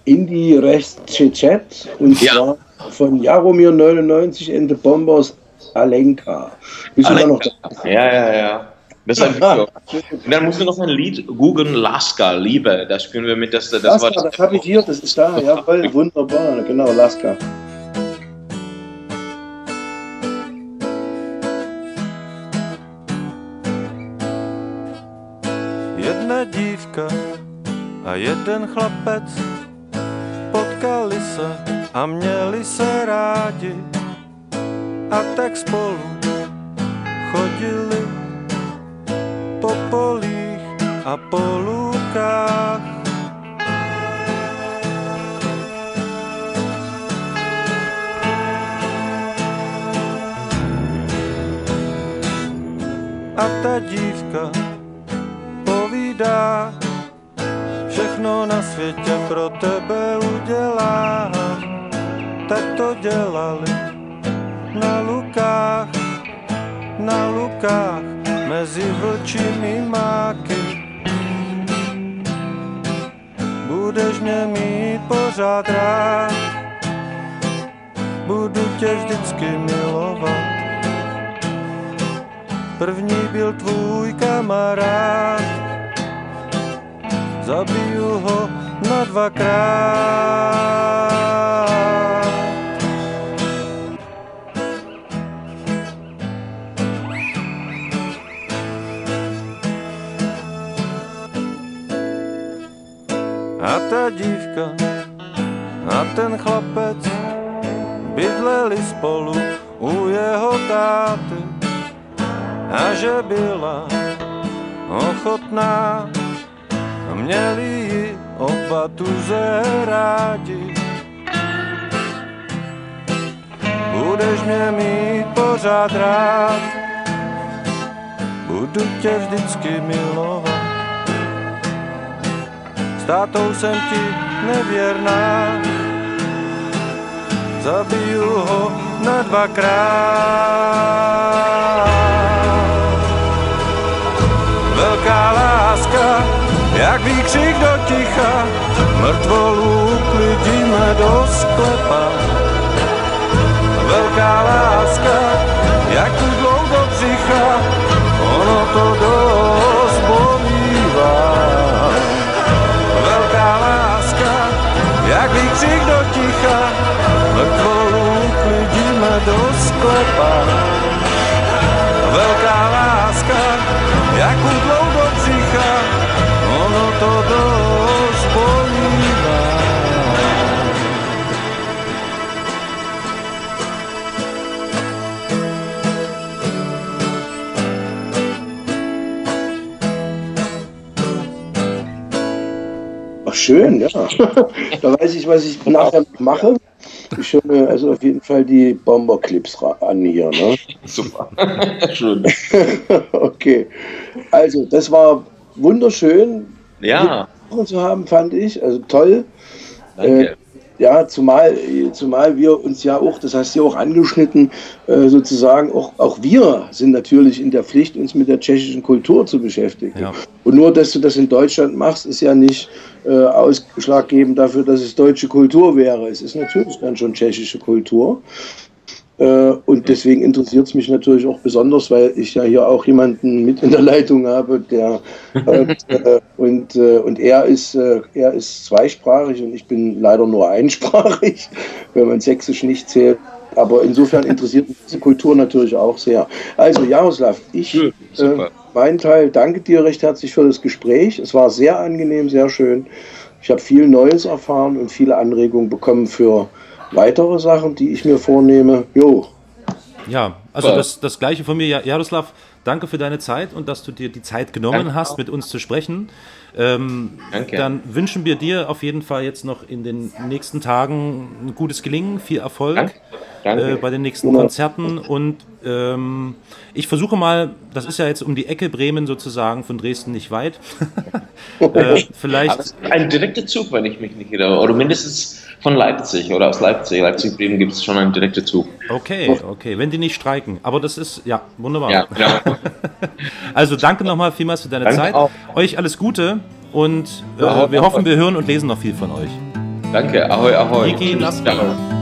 Indie Rest Chat und ja. zwar von Jaromir 99 and the Bombers Alenka. Bist Alenka. du da noch da? Ja, ja, ja. Das war ein Video. Und dann musst du noch ein Lied googeln, Laska, Liebe. Das spielen wir mit, das, das Laska, war das, das habe ich hier, das ist da, jawohl, wunderbar, genau, Laska. Jedna dívka a jeden chlapec potkali se a měli se rádi a tak spolu chodili po polích a po lúkách. A ta dívka povídá, všechno na světě pro tebe udělá. Tak to dělali na lukách, na lukách, mezi vlčími máky. Budeš mě mít pořád rád, budu tě vždycky milovat. První byl tvůj kamarád, zabiju ho na dvakrát. Ta dívka a ten chlapec bydleli spolu u jeho táty a že byla ochotná měli ji oba tuze rádi. Budeš mě mít pořád rád, budu tě vždycky milovat. Tátou jsem ti nevěrná, zabiju ho na dvakrát. Velká láska, jak výkřik do ticha, mrtvolu uklidíme do sklepa. Velká láska, jak tu dlouho do břicha, ono to dost výkřik do ticha, mrtvolu uklidíme do sklepa. Velká láska, jak udlou do břicha, ono to dost schön, ja. da weiß ich, was ich nachher noch mache. Ich höre mir also auf jeden Fall die Bomberclips an hier. Ne? Super. Schön. okay. Also, das war wunderschön, Ja, zu haben, fand ich. Also toll. danke. Ja, zumal, zumal wir uns ja auch, das hast du ja auch angeschnitten, äh, sozusagen, auch, auch wir sind natürlich in der Pflicht, uns mit der tschechischen Kultur zu beschäftigen. Ja. Und nur, dass du das in Deutschland machst, ist ja nicht äh, ausschlaggebend dafür, dass es deutsche Kultur wäre. Es ist natürlich dann schon tschechische Kultur. Äh, und deswegen interessiert es mich natürlich auch besonders, weil ich ja hier auch jemanden mit in der Leitung habe, der und, äh, und, äh, und er ist äh, er ist zweisprachig und ich bin leider nur einsprachig, wenn man Sächsisch nicht zählt. Aber insofern interessiert mich diese Kultur natürlich auch sehr. Also Jaroslav, ich Schön, super. äh, mein Teil danke dir recht herzlich für das Gespräch. Es war sehr angenehm, sehr schön. Ich habe viel Neues erfahren und viele Anregungen bekommen für weitere Sachen, die ich mir vornehme. Jo, Ja, also das, das gleiche von mir, Ja- Jaroslav. Danke für deine Zeit und dass du dir die Zeit genommen Danke hast, auch. mit uns zu sprechen. Ähm, Danke. Dann wünschen wir dir auf jeden Fall jetzt noch in den nächsten Tagen ein gutes Gelingen, viel Erfolg Danke. Danke. Äh, bei den nächsten Konzerten. Und ähm, ich versuche mal, das ist ja jetzt um die Ecke Bremen sozusagen, von Dresden nicht weit. äh, vielleicht. Ein direkter Zug, wenn ich mich nicht irre. Oder mindestens von Leipzig oder aus Leipzig. Leipzig-Bremen gibt es schon einen direkten Zug. Okay, okay, wenn die nicht streiken. Aber das ist, ja, wunderbar. Ja, genau. Also danke nochmal vielmals für deine Danke Zeit. auch. Euch alles Gute und äh, wir hoffen, wir hören und lesen noch viel von euch. Danke. Ahoi, ahoi. Niki, Tschüss. Laska.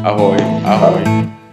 Ahoi, ahoi.